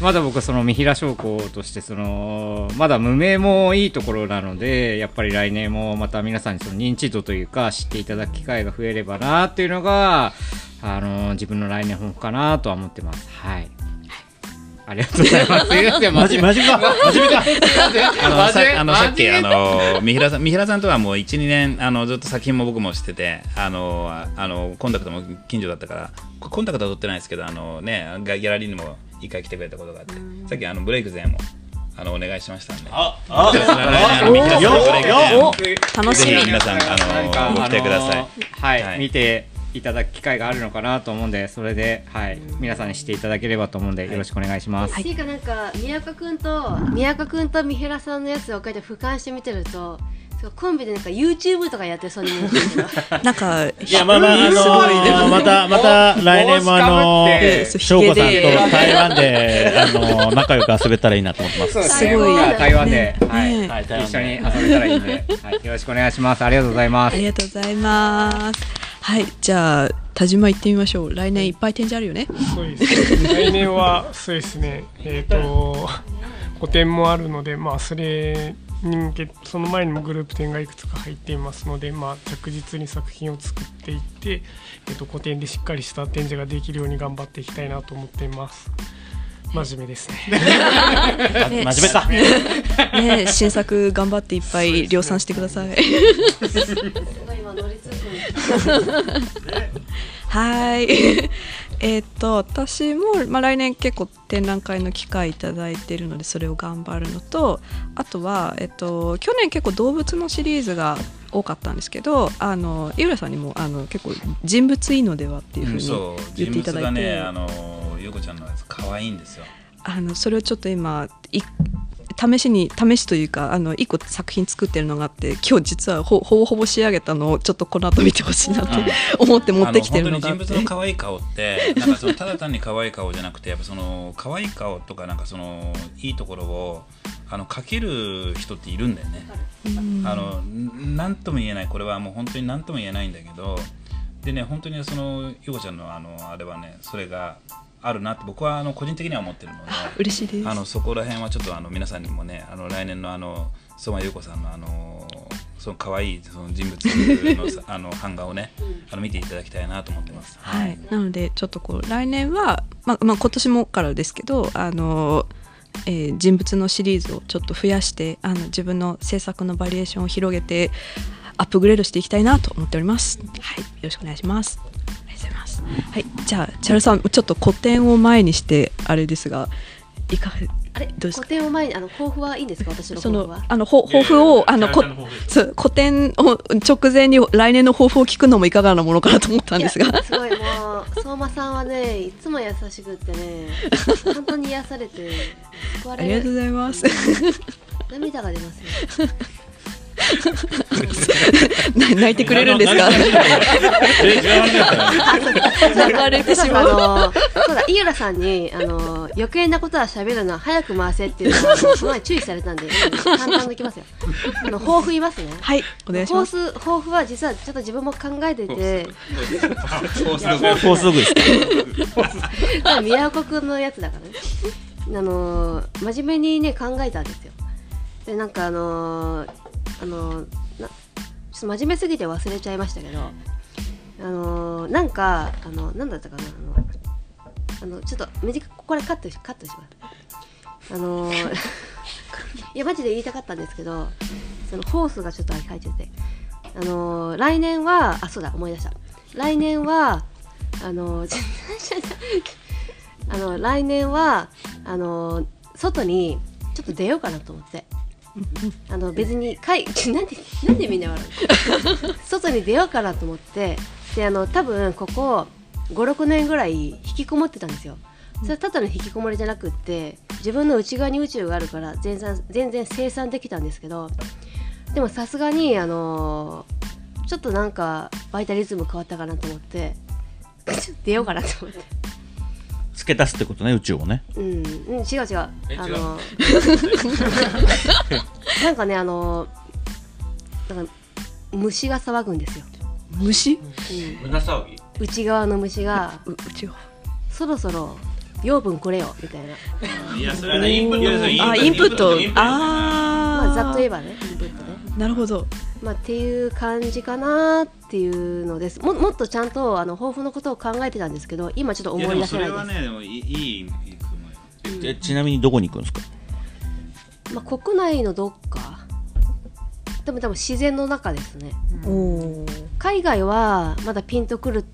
まだ僕その三平商工としてそのまだ無名もいいところなのでやっぱり来年もまた皆さんにその認知度というか知っていただく機会が増えればなっていうのがあの自分の来年抱負かなとは思ってます。はい。ありがとうございます。す いませんマジマジかマジか。あのさあのさっきあのの三平さん三平さんとはもう1、2年あのずっと作品も僕もしててあのああのコンタクトも近所だったからこコンタクトは取ってないですけどあのねギャラリーにも一回来てくれたことがあってさっきあのブレイク前もあのお願いしましたんで。ああああの三平さんのブレイク前も楽しみ。皆さんあのご期待ください。はい、はい。見ていただく機会があるのかなと思うんでそれで、はい、皆さんにしていただければと思うんでよろしくお願いします、っていうかなんか宮岡くんと宮岡くんと三平さんのやつをこうやって俯瞰して見てるとコンビでなんか YouTube とかやってそうに なんかいやまあまああのまたまた来年もあの翔子さんと台湾であの仲良く遊べたらいいなと思ってます。すすごいね。台湾で、ねはい。ね。はい台湾一緒に遊べたらいいんで、はい、よろしくお願いします。ありがとうございます。ありがとうございます。はい。じゃあ田島行ってみましょう。来年いっぱい展示あるよね。そうですね。来年はそうですね。えっ、と 個展もあるのでまあそれにその前にもグループ展がいくつか入っていますのでまあ着実に作品を作っていって、えー、と個展でしっかりした展示ができるように頑張っていきたいなと思っています。真面目ですね。ね 真面目か。ね新作頑張っていっぱい量産してください。すごい今乗りつつ はい。えーっと私も、まあ、来年結構展覧会の機会いただいているのでそれを頑張るのとあとは、えっと、去年結構動物のシリーズが多かったんですけどあの井浦さんにもあの結構人物いいのではっていうふうに言っていただいて、人物がねあのゆうこちゃんのやつ可愛いんですよ。あのそれをちょっと今い試しに試しというかあの一個作品作ってるのがあって今日実はほほぼほぼ仕上げたのをちょっとこの後見てほしいなと 思って持ってきてるのがあって。あの本当に人物の可愛い顔ってなんかそのただ単に可愛い顔じゃなくてやっぱその可愛い顔とかなんかそのいいところをあの描ける人っているんだよね。あのんなんとも言えないこれはもう本当になんとも言えないんだけどでね本当にそのゆうこちゃんのあのあれはねそれがあるなって僕はあの個人的には思ってるので。嬉しいですあのそこら辺はちょっとあの皆さんにもねあの来年のあの相馬優子さんのあのその可愛いその人物のさあの版画をねあの見ていただきたいなと思ってます。はい、なのでちょっとこう来年は、まあまあ、今年もからですけどあの、えー人物のシリーズをちょっと増やしてあの自分の制作のバリエーションを広げてアップグレードしていきたいなと思っております。はい、よろしくお願いします。はい、じゃあチャルさんちょっと古典を前にしてあれですがいかがあれどうですか？個展を前にあの抱負はいいんですか？私のその抱負は。あのほ抱負をあのこそう古典を直前に来年の抱負を聞くのもいかがなものかなと思ったんですが。すごいもう相馬さんはねいつも優しくってね本当に癒されて 救われる。ありがとうございます。涙が出ますよ。な 泣いてくれるんですか？流れてしまう そうだ井浦さんにあの余計なことは喋るのは早く回せっていうのはその前注意されたんで 簡単にいきますよ。あの抱負言い。ますねはいお願いし抱ます。負抱負は実はちょっと自分も考えてて高速ですか？宮岡君のやつだからね。あのー真面目にね考えたんですよ。でなんかあのーあのなちょっと真面目すぎて忘れちゃいましたけどあのーなんかあのなんだったかなあのちょっと短くここからカットしカットします。あのいやマジで言いたかったんですけどそのホースがちょっと書いてて。あの来年はあそうだ思い出した。来年はあの あの来年はあの外にちょっと出ようかなと思って。あの別にかい なんでなんでみんな笑うの？外に出ようかなと思ってであの多分ここ56年ぐらい引きこもってたんですよ。それはただの引きこもりじゃなくって自分の内側に宇宙があるから全然全然生産できたんですけどでもさすがにあのちょっとなんかバイタリズム変わったかなと思って出ようかなと思って付け足すってことね宇宙をね。うん、うん、違う違う。あの なんかねあのなんか虫が騒ぐんですよ、虫？うん、胸騒ぎ？内側の虫がううちはそろそろ養分これよみたいな。いやそれはねインプット。あインプット。インプット。あー。まあざっと言えばねインプットねなるほど。まあ、っていう感じかなっていうのです。ももっとちゃんとあの抱負のことを考えてたんですけど今ちょっと思い出せないです。ねでもいいいいいいと思うちなみにどこに行くんですか？まあ、国内のどっか。でも多分自然の中ですね。おお海外はまだピンとくる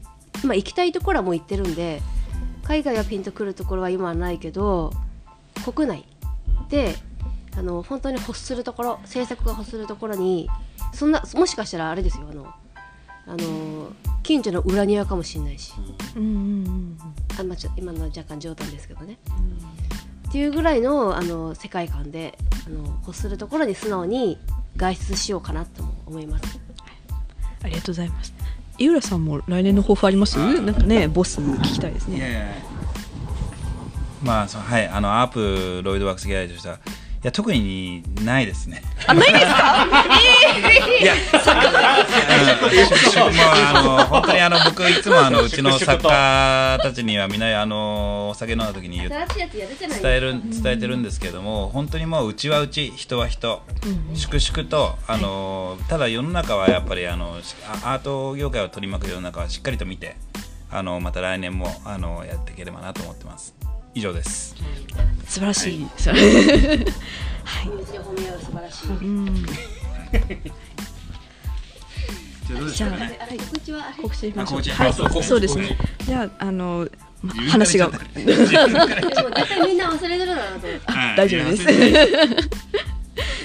まあ行きたいところはもう行ってるんで海外はピンとくるところは今はないけど国内であの本当に欲するところ制作が欲するところにそんなもしかしたらあれですよあのあの近所の裏庭かもしれないし。うんうんうんあ、まあ、ちょ今のは若干冗談ですけどね、っていうぐらいのあの世界観であの欲するところに素直に外出しようかなとも思います。ありがとうございます。井浦さんも来年の抱負あります？なんかねボス聞きたいですね。いやいやまあそうはいあのアープロイドワークスギャラリーとしてはいや特にないですね。あないですか？いや、もうあの本当にあの僕いつもあのうちの作家たちにはみんなあのお酒飲んだ時に伝える伝えてるんですけども本当にもううちはうち人は人。粛々とあのただ世の中はやっぱりあのアート業界を取り巻く世の中はしっかりと見てあのまた来年もあのやっていければなと思ってます以上です。素晴らしい、それうちの褒め合う素晴らしいうんじゃああれ告知は。告知しましょう。はいそうですね。じゃああのま話が。みんな忘れてるだなと。思ってはい。大丈夫です。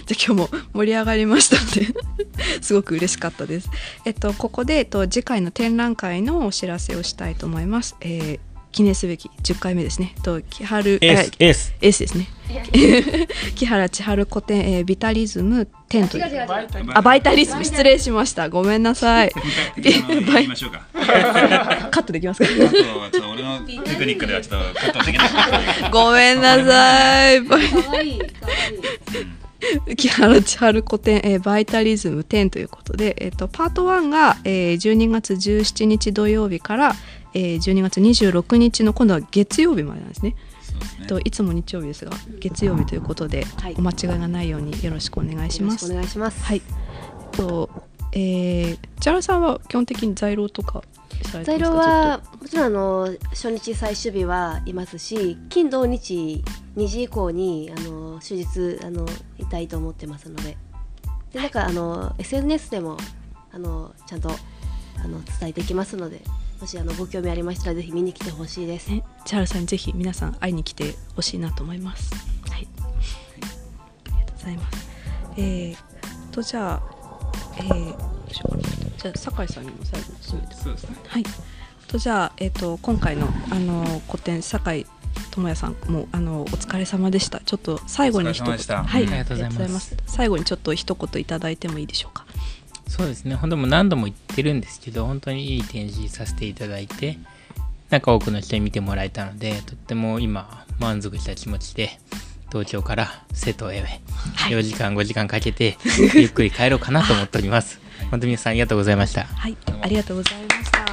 じゃあ今日も盛り上がりましたので。すごく嬉しかったです。えっとここでえっと次回の展覧会のお知らせをしたいと思います。えー記念すべき10回目ですね。と木春エースエースエースですね。木原千春古典、えービタリズム10という違う違う違うあバイタリズム失礼しました。ごめんなさい。あの言いましょうか カットできますか？あとはちょっと俺のテクニックではちょっとカットできないごめんなさい。バイ木原千春古典、えーバイタリズム10ということで、えー、とパート1が、えー12月17日土曜日から、えー12月26日の今度は月曜日までなんですね。えっといつも日曜日ですが月曜日ということで、はい。お間違いがないようによろしくお願いします。願いします。はい。えっとえー、千原さんは基本的に在廊とかされて材ますか？料はもちろんあの初日最終日はいますし金土日2時以降にあの終日あのいたいと思ってますので。でなんかあの SNS でもあのちゃんとあの伝えていきますのでもしあのご興味ありましたらぜひ見に来てほしいです。ね、千原さんにぜひ皆さん会いに来てほしいなと思います。はい。ありがとうございます。えー、とじゃあ、えー、どうしようかな。じゃあ酒井さんにも最後に進めて。そうですねはい。とじゃあえっ、と今回のあの個展酒井智也さんもあのお疲れ様でした。ちょっと最後に一言はい、ありがとうございます最後にちょっと一言いただいてもいいでしょうか。そうですね、本当もう何度も言ってるんですけど、本当にいい展示させていただいて、なんか多くの人に見てもらえたので、とっても今、満足した気持ちで、東京から瀬戸へ4時間、5時間かけて、ゆっくり帰ろうかなと思っております。本当に皆さんありがとうございました。はい、ありがとうございました。はい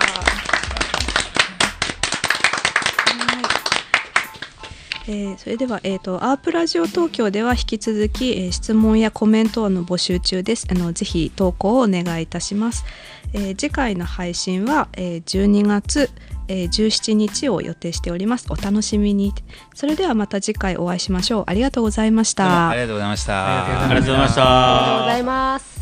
えーそれでは、えー、とアープラジオ東京では引き続き、えー質問やコメントの募集中です。あのぜひ投稿をお願いいたします、えー次回の配信は、えー12月、えー17日を予定しております。お楽しみに。それではまた次回お会いしましょう。ありがとうございました。ありがとうございました。ありがとうございました。ありがとうございます